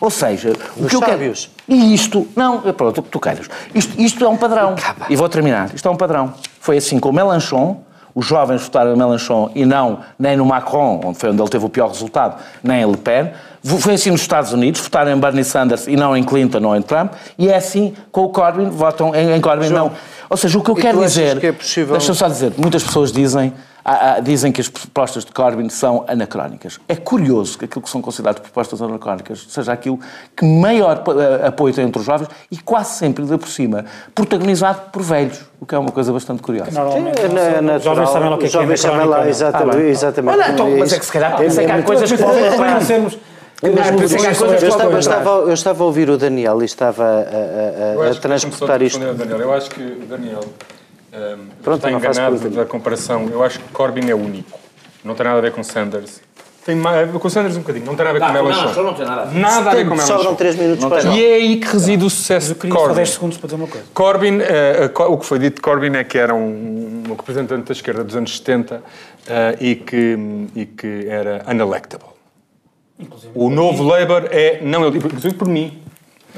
Ou seja, o que eu quero. E isto, não, pronto, tu queres. Isto, isto é um padrão. E vou terminar. Isto é um padrão. Foi assim com Melanchon, os jovens votaram em Melanchon e não nem no Macron, onde foi onde ele teve o pior resultado, nem em Le Pen. Foi assim nos Estados Unidos, votaram em Bernie Sanders e não em Clinton ou em Trump. E é assim com o Corbyn, votam em, em Corbyn João, não. Ou seja, o que eu quero dizer... Que é possível... Deixa-me só dizer, muitas pessoas dizem há, há, dizem que as propostas de Corbyn são anacrónicas. É curioso que aquilo que são consideradas propostas anacrónicas seja aquilo que maior eh, apoio tem entre os jovens e quase sempre, ainda por cima, protagonizado por velhos, o que é uma coisa bastante curiosa. Normalmente, Sim, é, é os jovens sabem lá o que é, que é exatamente. Ah, exatamente. Olha, então, mas é que se calhar é, é, que há coisas que podem sermos... Eu, estava, eu, estava, eu estava a ouvir o Daniel e estava a, a, a, a transportar isto. Daniel. Eu acho que o Daniel um, Pronto, está enganado da comparação. Eu acho que Corbyn é único. Não tem nada a ver com Sanders. Tem com Sanders um bocadinho, não tem nada a ver com Melanchon. Não, não tem nada a ver. Nada a ver com Melanchon. Sobram 3 minutos para E é aí que reside o sucesso de Corbyn. 10 segundos para dizer uma coisa. Corbyn, uh, uh, o que foi dito de Corbyn é que era um, um representante da esquerda dos anos 70 uh, e, que, e que era unelectable. Inclusive, o novo Labour é, não, inclusive por mim,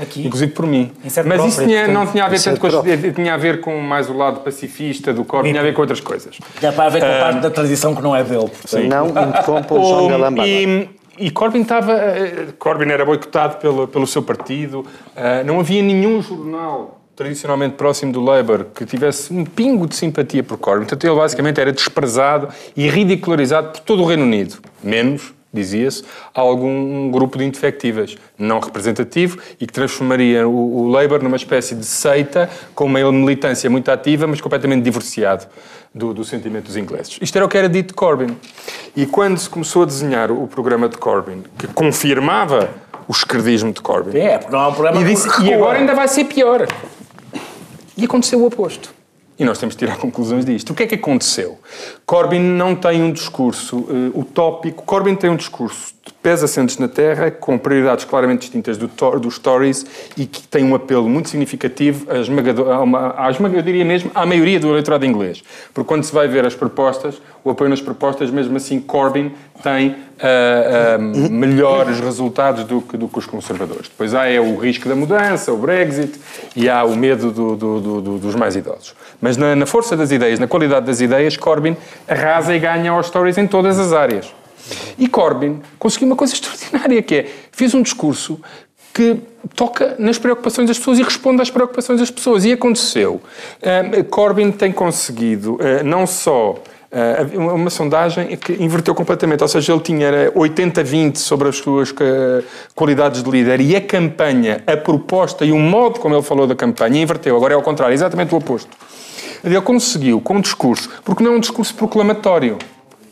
Aqui. Inclusive por mim. Mas isso tinha, não tinha a ver tanto com tinha a ver com mais o lado pacifista do corpo, tinha a ver com outras coisas. Tinha a ver com a parte da tradição que não é dele. Sim. Não interrompa o João Galamba. E, e Corbyn estava. Eh, Corbyn era boicotado pelo, pelo seu partido, uh, não havia nenhum jornal tradicionalmente próximo do Labour que tivesse um pingo de simpatia por Corbyn. Portanto, ele basicamente era desprezado e ridicularizado por todo o Reino Unido, menos dizia-se, algum grupo de indefectíveis não representativo e que transformaria o, o Labour numa espécie de seita com uma militância muito ativa, mas completamente divorciado do, do, sentimento dos ingleses. Isto era o que era dito de Corbyn. E quando se começou a desenhar o programa de Corbyn, que confirmava o esquerdismo de Corbyn... É, porque não há um programa e, disse, e agora ainda vai ser pior. E aconteceu o oposto. E nós temos de tirar *laughs* conclusões disto. O que é que aconteceu? Corbyn não tem um discurso uh, utópico. Corbyn tem um discurso pés assentes na terra, com prioridades claramente distintas do, dos Tories e que tem um apelo muito significativo à esmagadora, mesmo, à maioria do eleitorado inglês. Porque quando se vai ver as propostas, o apoio nas propostas, mesmo assim, Corbyn tem uh, uh, melhores resultados do que, do que os conservadores. Depois há é o risco da mudança, o Brexit e há o medo do, do, do, dos mais idosos. Mas na, na, força das ideias, na qualidade das ideias, Corbyn arrasa e ganha aos Tories em todas as áreas. E Corbyn conseguiu uma coisa *laughs* extraordinária, que é, fez um discurso que toca nas preocupações das pessoas e responde às preocupações das pessoas. E aconteceu. Uh, Corbyn tem conseguido uh, não só Uh, uma sondagem que inverteu completamente, ou seja, ele tinha 80-20 sobre as suas qualidades de líder e a campanha, a proposta e o modo como ele falou da campanha inverteu. Agora é ao contrário, exatamente o oposto. Ele conseguiu, com um discurso, porque não é um discurso proclamatório.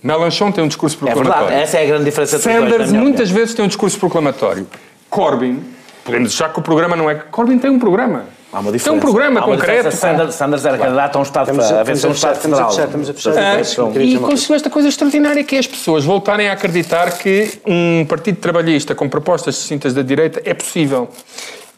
Melanchon tem um discurso proclamatório. É verdade, essa é a grande diferença Sanders muitas vezes tem um discurso proclamatório. Corbyn, podemos deixar que o programa não é. Corbyn tem um programa. Há uma diferença. É um programa concreto. Sanders, Sanders era candidato a um Estado a vencer um Estado federal. Estamos a fechar. E conseguiu esta coisa extraordinária que é as pessoas voltarem a acreditar que um partido trabalhista com propostas distintas da direita é possível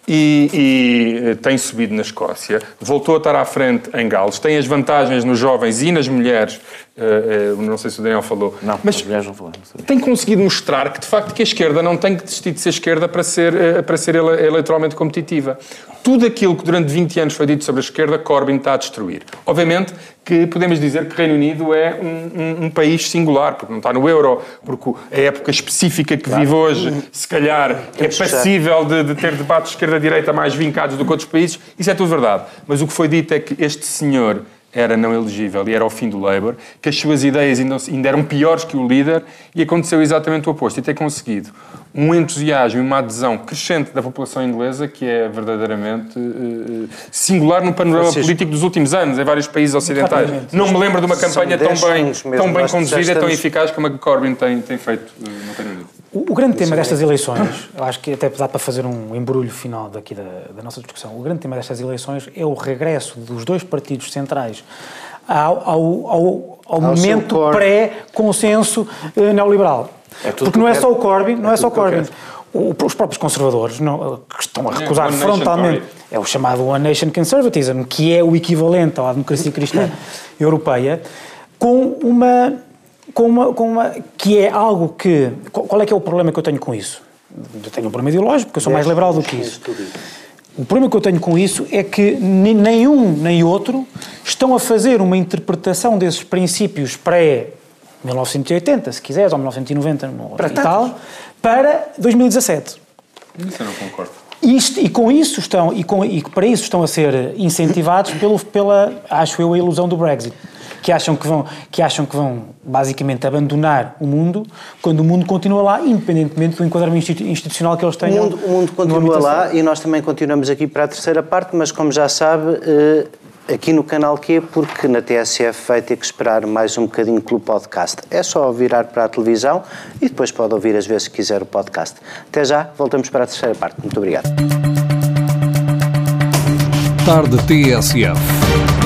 e, e, eh, tem subido na Escócia, voltou a estar à frente em Gales, tem as vantagens nos jovens e nas mulheres, uh, uh, não sei se o Daniel falou, não, mas não falaram, tem conseguido mostrar que de facto que a esquerda não tem que desistir de ser esquerda para ser, uh, para ser ele, eleitoralmente competitiva. Tudo aquilo que durante 20 anos foi dito sobre a esquerda, Corbyn está a destruir. Obviamente que podemos dizer que o Reino Unido é um, um, um país singular, porque não está no euro, porque a época específica que claro. vive hoje, se calhar, é passível de, de ter debates de esquerda-direita mais vincados do que outros países. Isso é tudo verdade. Mas o que foi dito é que este senhor era não elegível e era o fim do Labour, que as suas ideias ainda, eram piores que o líder e aconteceu exatamente o oposto. E ter conseguido um entusiasmo e uma adesão crescente da população inglesa que é verdadeiramente uh, singular no panorama Francisco. político dos últimos anos, em vários países ocidentais. Não me lembro de uma campanha tão bem, tão bem conduzida e tão eficaz como a que Corbyn tem, tem feito uh, no Reino Unido. O, o grande tema destas eleições, eu acho que até dá para fazer um embrulho final daqui da, da nossa discussão, o grande tema destas eleições é o regresso dos dois partidos centrais ao, ao, ao, ao momento pré-consenso eh, neoliberal. É Porque não é só o Corbyn, não é, é só o Corbyn. os próprios conservadores não, que estão a recusar é, frontalmente é o chamado One Nation Conservatism, que é o equivalente à democracia cristã *coughs* europeia, com uma, com uma, com uma que é algo que qual é que é o problema que eu tenho com isso? Eu tenho um problema ideológico, porque eu sou mais liberal do que isso. O problema que eu tenho com isso é que nem um nem outro estão a fazer uma interpretação desses princípios pré 1980, se quiseres, ou 1990 no para tal, para 2017. Isso eu não concordo. Isto, e com isso estão e, com, e para isso estão a ser incentivados pelo, pela, acho eu, a ilusão do Brexit, que acham que vão que acham que vão basicamente abandonar o mundo quando o mundo continua lá, independentemente do enquadramento institucional que eles tenham. O mundo, o mundo continua lá e nós também continuamos aqui para a terceira parte, mas como já sabe, eh, aqui no canal Q, porque na TSF vai ter que esperar mais um bocadinho pelo podcast. É só virar para a televisão e depois pode ouvir as vezes que quiser o podcast. Até já, voltamos para a terceira parte. Muito obrigado. Tarde TSF.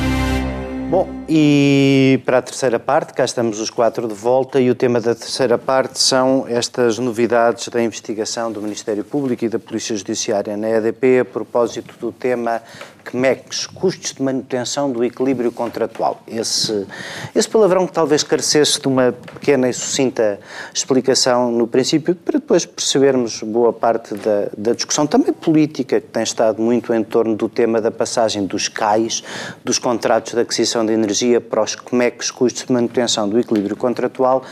E para a terceira parte, cá estamos os quatro de volta, e o tema da terceira parte são estas novidades da investigação do Ministério Público e da Polícia Judiciária na EDP a propósito do tema CMECs, custos de manutenção do equilíbrio contratual. Esse, esse palavrão que talvez carecesse de uma pequena e sucinta explicação no princípio, para depois percebermos boa parte da, da discussão, também política, que tem estado muito em torno do tema da passagem dos CAIs, dos contratos de aquisição de energia, para os CMECs, custos de manutenção do equilíbrio contratual,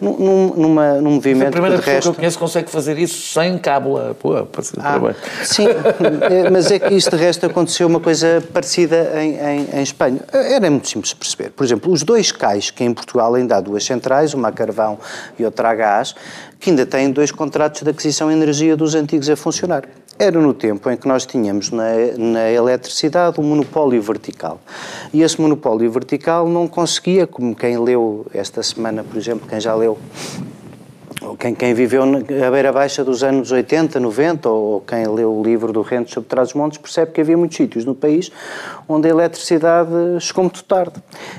num, numa, num movimento a primeira que, de resto... que eu conheço consegue fazer isso sem cábula. Pô, ah, Sim, é, *laughs* mas é que isso de resto aconteceu uma coisa parecida em, em, em, Espanha. Era muito simples de perceber. Por exemplo, os dois cais, que em Portugal ainda há duas centrais, uma a carvão e outra a gás, que ainda têm dois contratos de aquisição de energia dos antigos a funcionar. Era no tempo em que nós tínhamos na, na eletricidade um monopólio vertical. E esse monopólio vertical não conseguia, como quem leu esta semana, por exemplo, quem já leu quem, quem viveu na beira baixa dos anos 80, 90, ou quem leu o livro do Rentes sobre Trás-os-Montes, percebe que havia muitos sítios no país onde a eletricidade chegou muito tarde.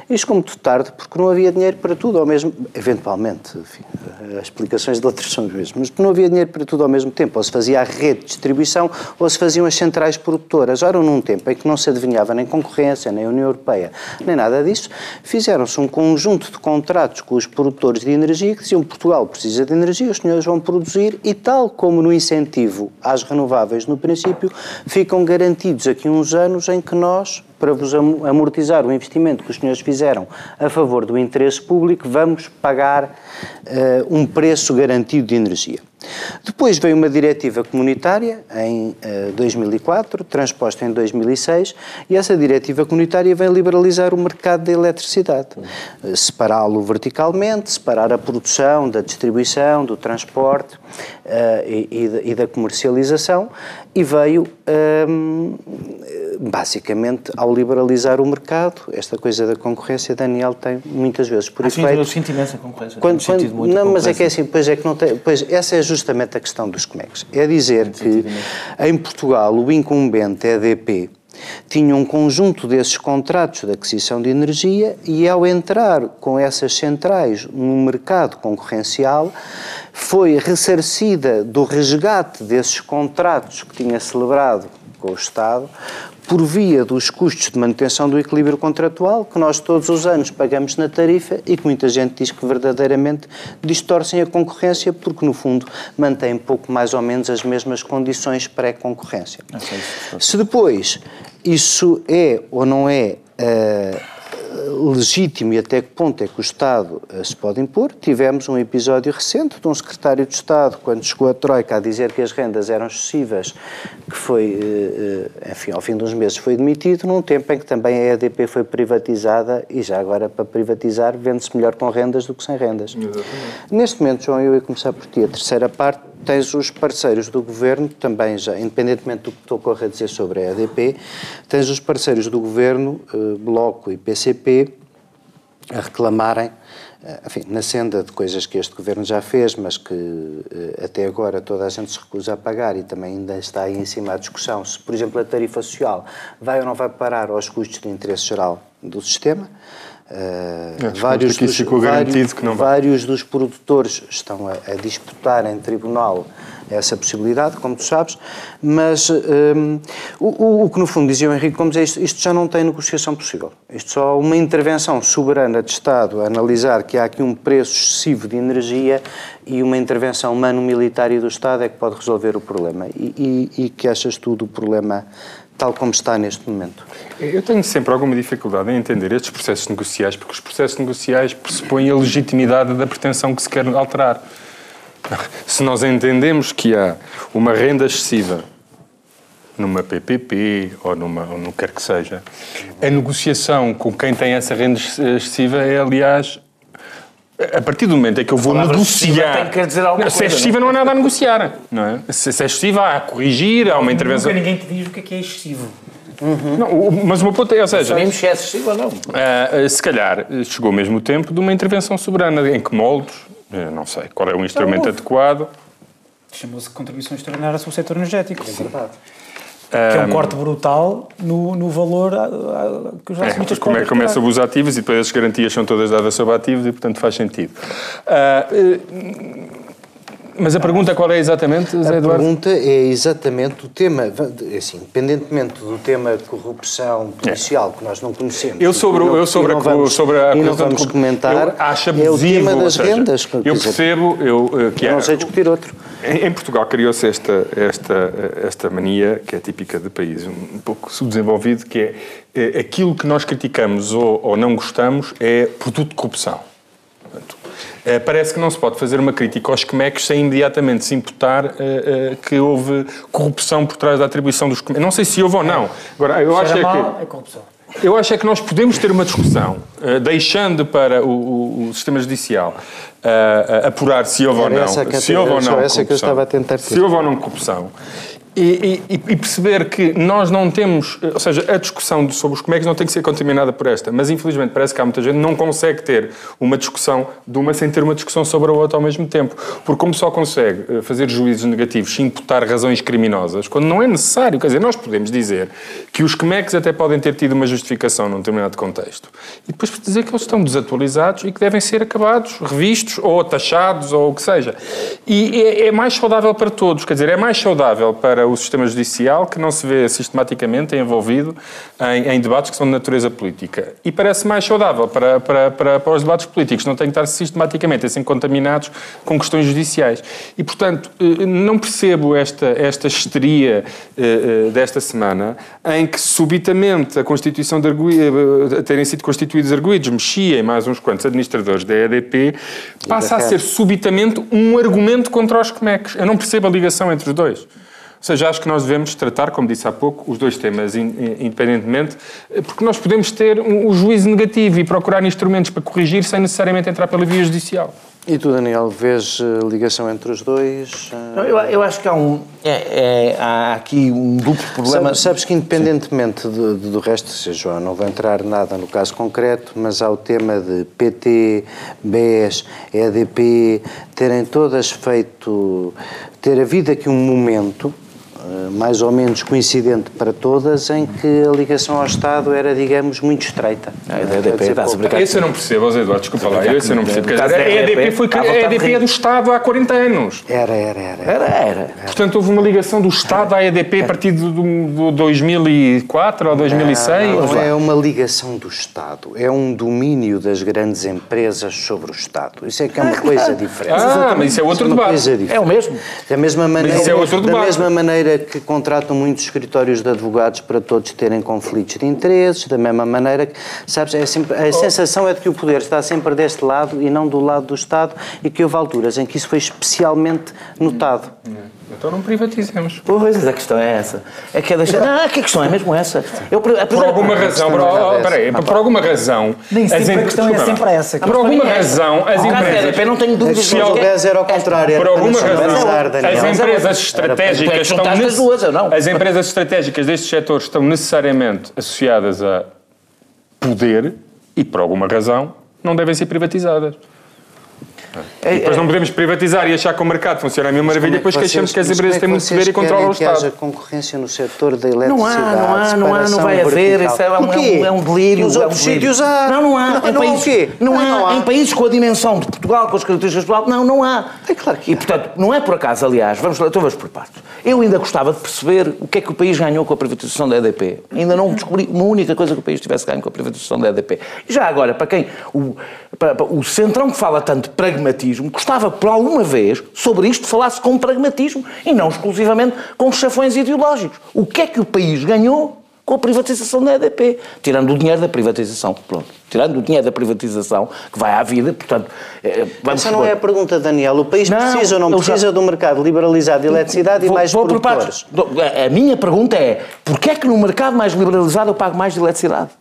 E chegou muito tarde porque não havia dinheiro para tudo ao mesmo eventualmente, enfim, as explicações de outras são as mesmas, mas não havia dinheiro para tudo ao mesmo tempo. Ou se fazia a rede de distribuição ou se faziam as centrais produtoras. Ora, num tempo em que não se adivinhava nem concorrência, nem União Europeia, nem nada disso, fizeram-se um conjunto de contratos com os produtores de energia que diziam Portugal precisa de energia, os senhores vão produzir e, tal como no incentivo às renováveis no princípio, ficam garantidos aqui uns anos em que nós, para vos amortizar o investimento que os senhores fizeram a favor do interesse público, vamos pagar uh, um preço garantido de energia. Depois veio uma diretiva comunitária em uh, 2004, transposta em 2006, e essa diretiva comunitária vem liberalizar o mercado da eletricidade, uh, separá-lo verticalmente, separar a produção da distribuição, do transporte uh, e, e, da comercialização, e veio um, basicamente ao liberalizar o mercado, esta coisa da concorrência, Daniel tem muitas vezes por ah, efeito. Sim, eu sinto imensa concorrência. Quando, quando, não, mas é que é assim, pois é que não tem, pois essa é justamente a questão dos comex. É dizer que em Portugal o incumbente EDP tinha um conjunto desses contratos de aquisição de energia e ao entrar com essas centrais no mercado concorrencial foi ressarcida do resgate desses contratos que tinha celebrado com o Estado por via dos custos de manutenção do equilíbrio contratual que nós todos os anos pagamos na tarifa e que muita gente diz que verdadeiramente distorcem a concorrência porque, no fundo, mantêm pouco mais ou menos as mesmas condições pré-concorrência. Se depois isso é ou não é uh, legítimo e até que ponto é que o Estado uh, se pode impor. Tivemos um episódio recente de um secretário de Estado, quando chegou a Troika a dizer que as rendas eram excessivas, que foi, uh, enfim, ao fim de uns meses foi demitido, num tempo em que também a EDP foi privatizada e já agora para privatizar vende-se melhor com rendas do que sem rendas. Exatamente. Neste momento, João, eu ia começar por ti. A terceira parte tens os parceiros do governo, também já, independentemente do que estou a dizer sobre a EDP, tens os parceiros do governo, eh, Bloco e PCP, a reclamarem, eh, enfim, na senda de coisas que este governo já fez, mas que eh, até agora toda a gente se recusa a pagar e também ainda está aí em cima a discussão se, por exemplo, a tarifa social vai ou não vai parar aos custos de interesse geral do sistema. Uh, vários, dos, vários, vários, dos produtores estão a, a, disputar em tribunal essa possibilidade, como tu sabes, mas um, o, o, que no fundo dizia o Henrique Gomes é isto, isto já não tem negociação possível. Isto só uma intervenção soberana de Estado a analisar que há aqui um preço excessivo de energia e uma intervenção humano-militar do Estado é que pode resolver o problema. E, e, e que achas tu do problema tal como está neste momento? Eu tenho sempre alguma dificuldade em entender estes processos negociais, porque os processos negociais pressupõem a legitimidade da pretensão que se quer alterar. Se nós entendemos que há uma renda excessiva numa PPP ou numa ou no que quer que seja, a negociação com quem tem essa renda excessiva é, aliás, a partir do momento em que eu vou negociar. Tem que dizer alguma não, se é excessiva, não há nada a negociar. Não é? Se, se é excessiva, há a corrigir, há uma intervenção. Nunca ninguém te diz o que é, que é excessivo. Uhum. Não, mas o meu ponto é, ou seja... Sabemos se é excessivo ou não. Uh, se calhar chegou mesmo o tempo de uma intervenção soberana. Em que moldes? Não sei. Qual é o instrumento então, adequado? Chamou-se contribuição extraordinária sobre o setor energético. É verdade. Que é um corte brutal no, no valor a, a, que os acionistas é, Como é que começa os ativos e depois as garantias são todas dadas sobre ativos e, portanto, faz sentido. Uh, mas a pergunta qual é exatamente, Zé Eduardo? A pergunta é exatamente o tema, assim, independentemente do tema de corrupção policial, é. que nós não conhecemos. Eu sobre, não, eu sobre, a, vamos, sobre a não vamos comentar, acho abusivo, é o tema das seja, rendas. Eu percebo eu, eh, que eu não sei discutir outro. Em, Portugal criou-se esta, esta, esta mania, que é típica de país um pouco subdesenvolvido, que é, é aquilo que nós criticamos ou, ou não gostamos é produto de corrupção. Portanto, eh, parece que não se pode fazer uma crítica aos CMECs sem imediatamente se imputar uh, uh, que houve corrupção por trás da atribuição dos CMECs. Não sei se houve ou não. Agora, eu acho é mal, que... É corrupção. Eu acho é que nós podemos ter uma discussão, uh, deixando para o, o, o sistema judicial uh, apurar se houve ou não, se houve ou não corrupção, se houve ou não corrupção, e, e, e, perceber que nós não temos, ou seja, a discussão sobre os comex não tem que ser contaminada por esta, mas infelizmente parece que há muita gente que não consegue ter uma discussão de uma sem ter uma discussão sobre a outra ao mesmo tempo. Porque como só consegue eh, fazer juízos negativos sem imputar razões criminosas, quando não é necessário, quer dizer, nós podemos dizer que os comex até podem ter tido uma justificação num determinado contexto e depois dizer que eles estão desatualizados e que devem ser acabados, revistos ou taxados ou o que seja. E é, é mais saudável para todos, quer dizer, é mais saudável para para o sistema judicial que não se vê sistematicamente envolvido em, em debates que são de natureza política. E parece mais saudável para, para, para, para os debates políticos, não têm que estar sistematicamente assim contaminados com questões judiciais. E, portanto, eh, não percebo esta, esta histeria eh, eh, desta semana em que subitamente a Constituição de Arguidos, terem sido constituídos arguídos, mexia em mais uns quantos administradores da EDP, passa a ser subitamente um argumento contra os comecs. Eu não percebo a ligação entre os dois. Ou seja, acho que nós devemos tratar, como disse há pouco, os dois temas independentemente, porque nós podemos ter um, um juízo negativo e procurar instrumentos para corrigir sem necessariamente entrar pela via judicial. E tu, Daniel, vês eh, ligação entre os dois? Não, eu, eu, acho que há, um, é, é, há aqui um duplo problema. Sabes, sabes que, independentemente do, do resto, se João, não vou entrar nada no caso concreto, mas há o tema de PT, BES, EDP, terem todas feito. ter havido aqui um momento eh, mais ou menos coincidente para todas, em que a ligação ao Estado era, digamos, muito estreita. A EDP está-se a Esse eu não percebo, José Eduardo, desculpa lá, esse eu não percebo. A EDP, foi, a EDP é do Estado há 40 anos. Era, era, era. Era, era. Portanto, houve uma ligação do Estado à EDP a partir de 2004 ou 2006? Não, é uma ligação do Estado, é um domínio das grandes empresas sobre o Estado. Isso é que é uma coisa diferente. Ah, mas isso é outro debate. É o mesmo. Da mesma maneira, é outro debate. Da mesma maneira que contratam muitos escritórios de advogados para todos terem conflitos de interesses, da mesma maneira que, sabes, é sempre, a oh. sensação é de que o poder está sempre deste lado e não do lado do Estado e que houve alturas em que isso foi especialmente notado. Então não privatizemos. Pois, a questão é essa. É que é deixar... Não, que a questão é mesmo essa. Eu, a por alguma razão, por, oh, peraí, por alguma razão... Nem sempre a questão é sempre essa. Por alguma razão, as empresas... Eu não tenho dúvidas. Se houvesse era ao contrário. Por alguma razão, as empresas estratégicas estão... As empresas estratégicas destes setores estão necessariamente associadas a poder e, por alguma razão, não devem ser privatizadas. É, e depois não podemos privatizar e achar que o mercado funciona a minha maravilha, é depois queixamos que as empresas têm muito poder e controlam o Estado. que haja concorrência no setor da eletricidade, Não há, não há, não há, não vai haver, isso é um, é um delírio. Os outros sítios há. Não, não há. Não, em, países, não, há, não há. em países com a dimensão de Portugal, com as características de Portugal, não, não há. É claro que E, portanto, não é por acaso, aliás, vamos, então vamos por partes. Eu ainda gostava de perceber o que é que o país ganhou com a privatização da EDP. Ainda não descobri uma única coisa que o país tivesse ganho com a privatização da EDP. E já agora, para quem... O, para, para, o centrão que fala tanto de pragmatismo, gostava por alguma vez sobre isto falasse com pragmatismo e não exclusivamente com chafões ideológicos. O que é que o país ganhou com a privatização da EDP, tirando o dinheiro da privatização. Pronto. Tirando o dinheiro da privatização, que vai à vida, portanto. Eh, Essa não é a pergunta, Daniel. O país não, precisa ou não precisa já... de um mercado liberalizado de eletricidade e mais vou produtores? A minha pergunta é: porquê é que no mercado mais liberalizado eu pago mais de eletricidade?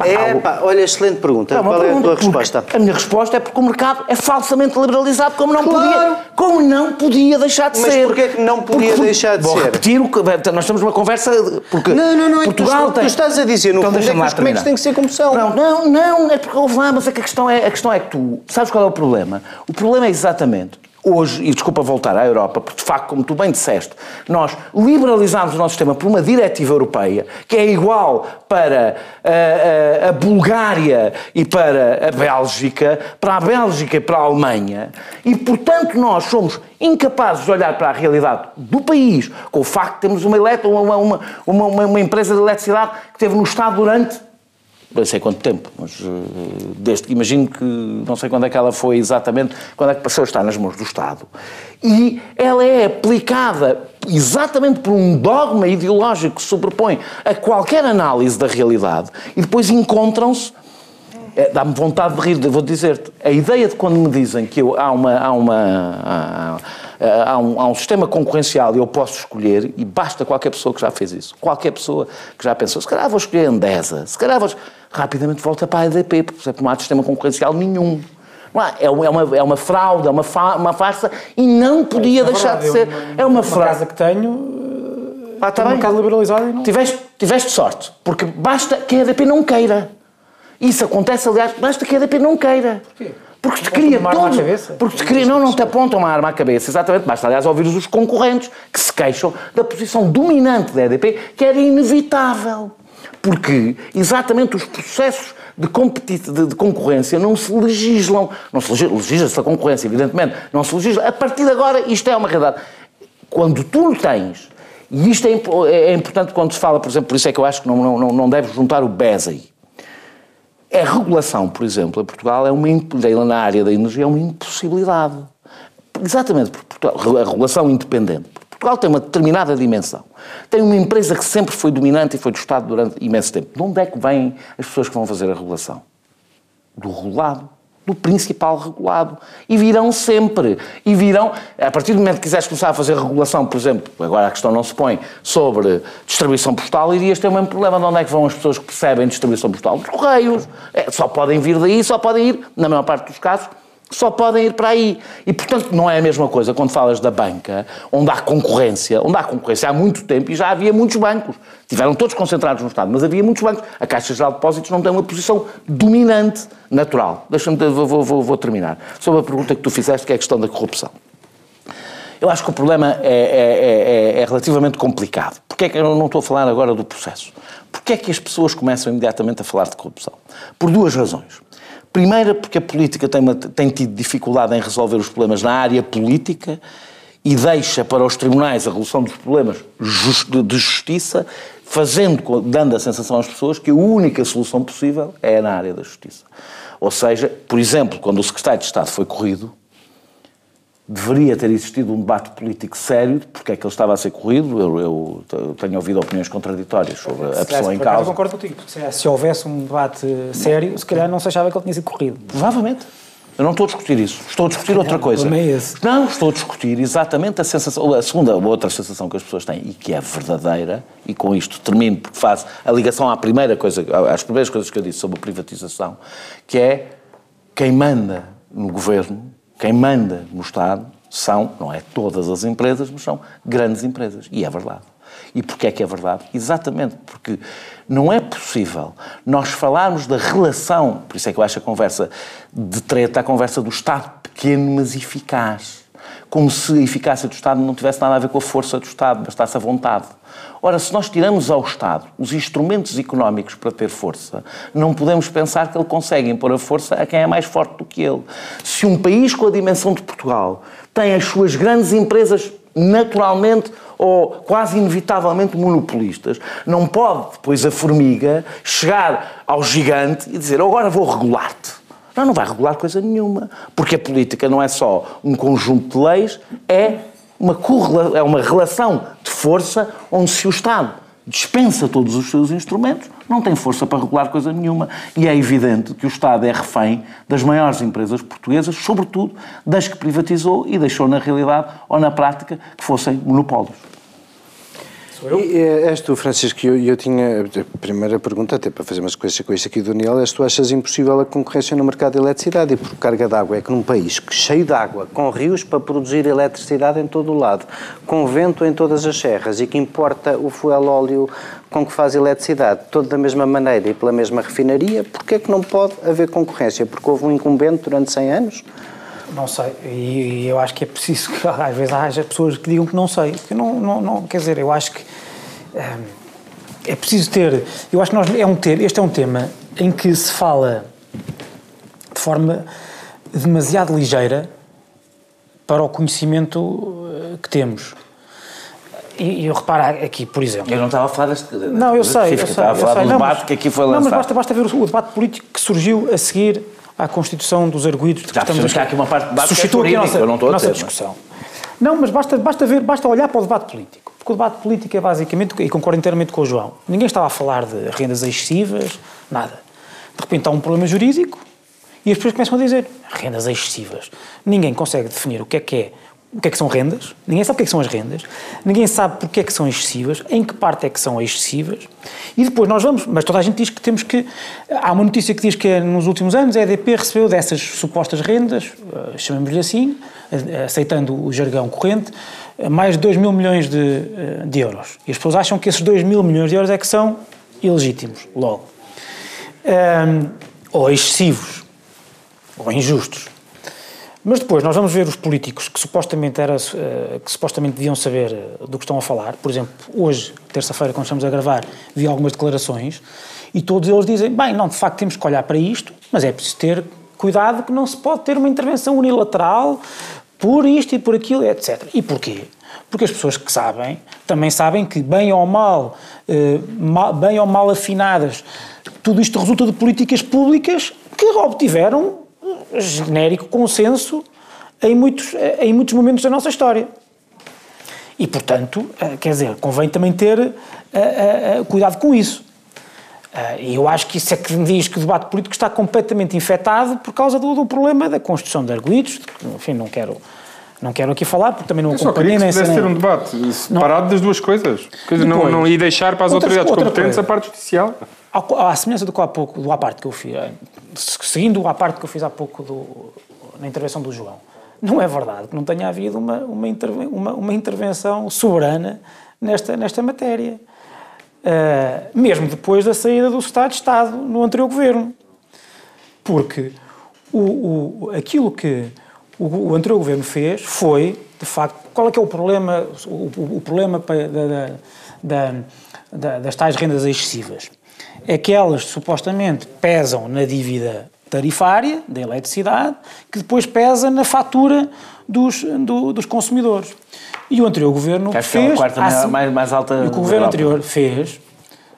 É, pá, olha, excelente pergunta. É Qual pergunta, é a tua resposta? A minha resposta é porque o mercado é falsamente liberalizado, como não claro. podia, como não podia deixar de Mas ser. Mas porquê que não podia porque, deixar de vou ser? repetir o que nós temos uma conversa porque não, não, não, Portugal é que tu, tem. Tu estás a dizer no então, fundo é que os comecos têm que ser como são. Não, não, não, é porque houve lá, mas é que a questão é a questão é que tu sabes qual é o problema? O problema é exatamente hoje, e desculpa voltar à Europa, porque de facto, como tu bem disseste, nós liberalizámos o nosso sistema por uma diretiva europeia que é igual para a, a, a, Bulgária e para a Bélgica, para a Bélgica e para a Alemanha, e portanto nós somos incapazes de olhar para a realidade do país, com o facto de termos uma, eletro, uma, uma, uma, uma empresa de eletricidade que esteve no Estado durante não sei quanto tempo, mas eh, desde que imagino que não sei quando é que ela foi exatamente, quando é que passou a estar nas mãos do Estado. E ela é aplicada exatamente por um dogma ideológico que se sobrepõe a qualquer análise da realidade e depois encontram-se. É, Dá-me vontade de rir, vou dizer-te. A ideia de quando me dizem que eu, há uma. Há uma há, há, um, há um sistema concorrencial e eu posso escolher, e basta qualquer pessoa que já fez isso, qualquer pessoa que já pensou, se calhar vou escolher Endesa, se calhar vou rapidamente volta para a EDP, porque não há sistema concorrencial nenhum. É, uma, é, uma, é uma fraude, é uma, fa, uma farsa e não podia é, deixar de ser. é uma, fraude. casa que tenho, ah, tá um mercado liberalizado e não... Tiveste, tiveste sorte, porque basta que a EDP não queira. Isso acontece, aliás, basta que a EDP não queira. Porquê? Porque te cria todo. Porque te cria, não, não te apontam uma arma à cabeça, exatamente. Basta, aliás, ouvir os concorrentes que se queixam da posição dominante da EDP, que era inevitável. Porque exatamente os processos de, de, de, concorrência não se legislam. Não se legisla, legisla-se a concorrência, evidentemente. Não se legisla. A partir de agora, isto é uma realidade. Quando tu tens E isto é, é, é, importante quando se fala, por exemplo, por isso é que eu acho que não, não, não deve juntar o BES aí. A regulação, por exemplo, em Portugal, é uma, na área da energia, é uma impossibilidade. Exatamente, porque a regulação independente. Portugal tem uma determinada dimensão. Tem uma empresa que sempre foi dominante e foi do Estado durante imenso tempo. De onde é que vêm as pessoas que vão fazer a regulação? Do regulado do principal regulado. E virão sempre. E virão, a partir do momento que quiseres começar a fazer regulação, por exemplo, agora a questão não se põe, sobre distribuição postal, irias ter o mesmo problema. De onde é que vão as pessoas que percebem distribuição postal? Dos Correios. É, só podem vir daí, só podem ir, na maior parte dos casos, só podem ir para aí. E, portanto, não é a mesma coisa quando falas da banca, onde há concorrência, onde há concorrência há muito tempo e já havia muitos bancos. Tiveram todos concentrados no Estado, mas havia muitos bancos. A Caixa Geral de Depósitos não tem uma posição dominante, natural. Deixa-me, vou, vou, vou, terminar. Sobre a pergunta que tu fizeste, que é a questão da corrupção. Eu acho que o problema é, é, é, é relativamente complicado. Porquê é que eu não estou a falar agora do processo? Porquê é que as pessoas começam imediatamente a falar de corrupção? Por duas razões. Primeira, porque a política tem, uma, tem tido dificuldade em resolver os problemas na área política e deixa para os tribunais a resolução dos problemas de justiça, fazendo, dando a sensação às pessoas que a única solução possível é na área da justiça. Ou seja, por exemplo, quando o secretário de Estado foi corrido, deveria ter existido um debate político sério de porque é que ele estava a ser corrido. Eu, eu, eu tenho ouvido opiniões contraditórias sobre a pessoa em causa. Eu concordo contigo, porque se houvesse um debate sério, se calhar não se achava que ele tinha sido corrido. Provavelmente. Eu não estou a discutir isso. Estou a discutir outra coisa. É esse. Não, estou a discutir exatamente a sensação, a segunda, a outra sensação que as pessoas têm e que é verdadeira, e com isto termino porque faz a ligação à primeira coisa, às primeiras coisas que eu disse sobre a privatização, que é quem manda no governo quem manda no Estado são, não é todas as empresas, mas são grandes empresas. E é verdade. E porquê é que é verdade? Exatamente porque não é possível nós falarmos da relação, por isso é que eu acho a conversa de treta a conversa do Estado pequeno, mas eficaz. Como se a eficácia do Estado não tivesse nada a ver com a força do Estado, bastasse a vontade. Ora, se nós tiramos ao Estado os instrumentos económicos para ter força, não podemos pensar que ele consegue impor a força a quem é mais forte do que ele. Se um país com a dimensão de Portugal tem as suas grandes empresas naturalmente ou quase inevitavelmente monopolistas, não pode depois a formiga chegar ao gigante e dizer agora vou regular-te. Não, não vai regular coisa nenhuma, porque a política não é só um conjunto de leis, é uma, é uma relação de força onde se o Estado dispensa todos os seus instrumentos, não tem força para regular coisa nenhuma. E é evidente que o Estado é refém das maiores empresas portuguesas, sobretudo das que privatizou e deixou na realidade ou na prática que fossem monopólios. E, és tu, Francisco, eu, eu tinha a primeira pergunta, até para fazer uma sequência com isto aqui do Daniel, é se tu achas impossível a concorrência no mercado de eletricidade e por carga d'água. É que num país cheio de água, com rios para produzir eletricidade em todo o lado, com vento em todas as serras e que importa o fuel óleo com que faz eletricidade, todo da mesma maneira e pela mesma refinaria, porquê é que não pode haver concorrência? Porque houve um incumbente durante 100 anos? Não sei, e, eu acho que é preciso que *laughs* às vezes haja pessoas que digam que não sei. Que não, não, não, quer dizer, eu acho que é, é preciso ter. Eu acho que nós, é um ter, este é um tema em que se fala de forma demasiado ligeira para o conhecimento eh, que temos. E eu reparo aqui, por exemplo. Eu não estava a falar deste. Não, eu sei. Eu sei estava a falar do debate mas, que aqui foi lançado. Não, mas basta, basta ver o, o debate político que surgiu a seguir à constituição dos arguídos de que Já estamos há aqui uma parte de debate suscitou é aqui a nossa, não a nossa ter, discussão. Não, mas basta, basta ver, basta olhar para o debate político. Porque o debate político é basicamente, e concordo inteiramente com o João, ninguém estava a falar de rendas excessivas, nada. De repente há um problema jurídico e as pessoas começam a dizer rendas excessivas. Ninguém consegue definir o que é que é o que é que são rendas, ninguém sabe o que é que são as rendas, ninguém sabe porque é que são excessivas, em que parte é que são excessivas, e depois nós vamos, mas toda a gente diz que temos que, há uma notícia que diz que nos últimos anos a EDP recebeu dessas supostas rendas, eh, chamemos-lhe assim, eh, aceitando o jargão corrente, eh, mais de 2 mil milhões de, de euros. E as pessoas acham que esses 2 mil milhões de euros é que são ilegítimos, logo. Um, ou excessivos, ou injustos. Mas depois nós vamos ver os políticos que supostamente, era, eh, que supostamente deviam saber eh, do que estão a falar. Por exemplo, hoje, terça-feira, quando estamos a gravar, vi algumas declarações e todos eles dizem: bem, não, de facto temos que olhar para isto, mas é preciso ter cuidado que não se pode ter uma intervenção unilateral por isto e por aquilo, etc. E porquê? Porque as pessoas que sabem, também sabem que, bem ou mal, eh, bem ou mal afinadas, tudo isto resulta de políticas públicas que obtiveram genérico consenso em muitos, em muitos momentos da nossa história. E, portanto, eh, quer dizer, convém também ter uh, cuidado com isso. E eu acho que isso é que me diz que o debate político está completamente infectado por causa do, do problema da construção de arguídos. Enfim, não quero, não quero aqui falar, porque também não acompanhei nem sei. ter um debate separado não. das duas coisas. Depois, não, não, e deixar para as outra, autoridades competentes coisa. a parte judicial. À semelhança do que há pouco, do à parte que eu fiz, seguindo a parte que eu fiz há pouco do, na intervenção do João não é verdade que não tenha havido uma, uma, uma, uma intervenção soberana nesta, nesta matéria. Uh, mesmo depois da saída do Estado de Estado no anterior governo. Porque o, o, aquilo que o, o, anterior governo fez foi, de facto, qual é que é o problema, o, o problema da, da, da, das tais rendas excessivas? É que elas supostamente pesam na dívida tarifária da eletricidade, que depois pesa na fatura dos, do, dos consumidores. E o anterior governo que fez... É a quarta a, mais, mais alta o que o governo anterior fez,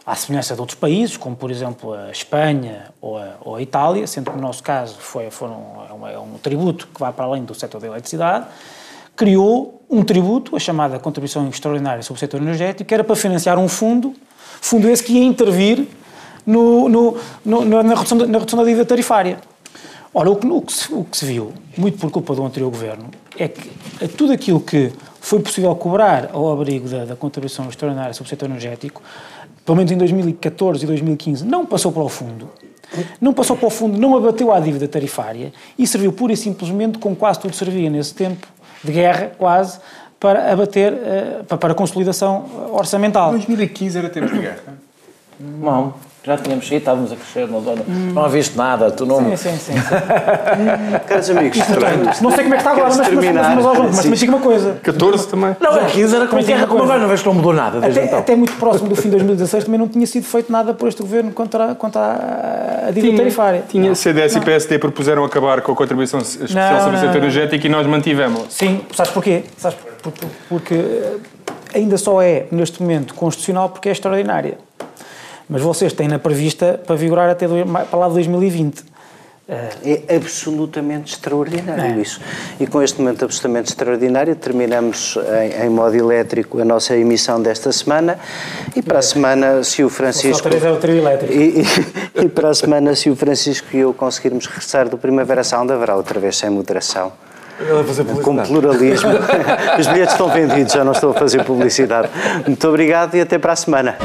à semelhança de outros países, como por exemplo a Espanha ou a, ou a Itália, sendo que no nosso caso foi, foram, é, um, é um tributo que vai para além do setor da eletricidade, criou um tributo, a chamada Contribuição Extraordinária sobre o Setor Energético, que era para financiar um fundo, fundo esse que ia intervir no, no, no, na, redução da, na redução da dívida tarifária. Ora, o que, o, que se, o que se viu, muito por culpa do anterior governo, é que tudo aquilo que foi possível cobrar ao abrigo da, da contribuição extraordinária sobre o setor energético, pelo menos em 2014 e 2015, não passou para o fundo. Não passou para o fundo, não abateu a dívida tarifária e serviu pura e simplesmente, como quase tudo servia nesse tempo de guerra, quase, para abater, uh, para a consolidação orçamental. 2015 era tempo de guerra? Não já tínhamos saído, estávamos a crescer na zona. Hum. Não viste nada, tu não. Sim, sim, sim. sim. *laughs* Caros amigos, portanto, não sei como é que está agora, mas, mas, mas, mas, mas, mas diga uma coisa. 14 também. Não, a 15 era como é que era, como agora não vês que não mudou nada desde até, então. Até muito próximo do fim de 2016 também não tinha sido feito nada por este governo contra, contra a dívida tarifária. Tinha, não. CDS não. e PSD propuseram acabar com a contribuição especial sobre o setor energético e nós mantivemos. Sim, sabes porquê? Sabes porque ainda só é, neste momento, constitucional porque é extraordinária mas vocês têm na prevista para vigorar até do, para lá de 2020. É absolutamente extraordinário é. isso. E com este momento absolutamente extraordinário, terminamos em, em, modo elétrico a nossa emissão desta semana. E para a semana, se o Francisco. É o trio elétrico. E, e, *laughs* e para a semana, se o Francisco e eu conseguirmos regressar do Primavera Sound, haverá outra vez sem moderação. Com pluralismo. *laughs* Os bilhetes estão vendidos, já não estou a fazer publicidade. Muito obrigado e até para a semana.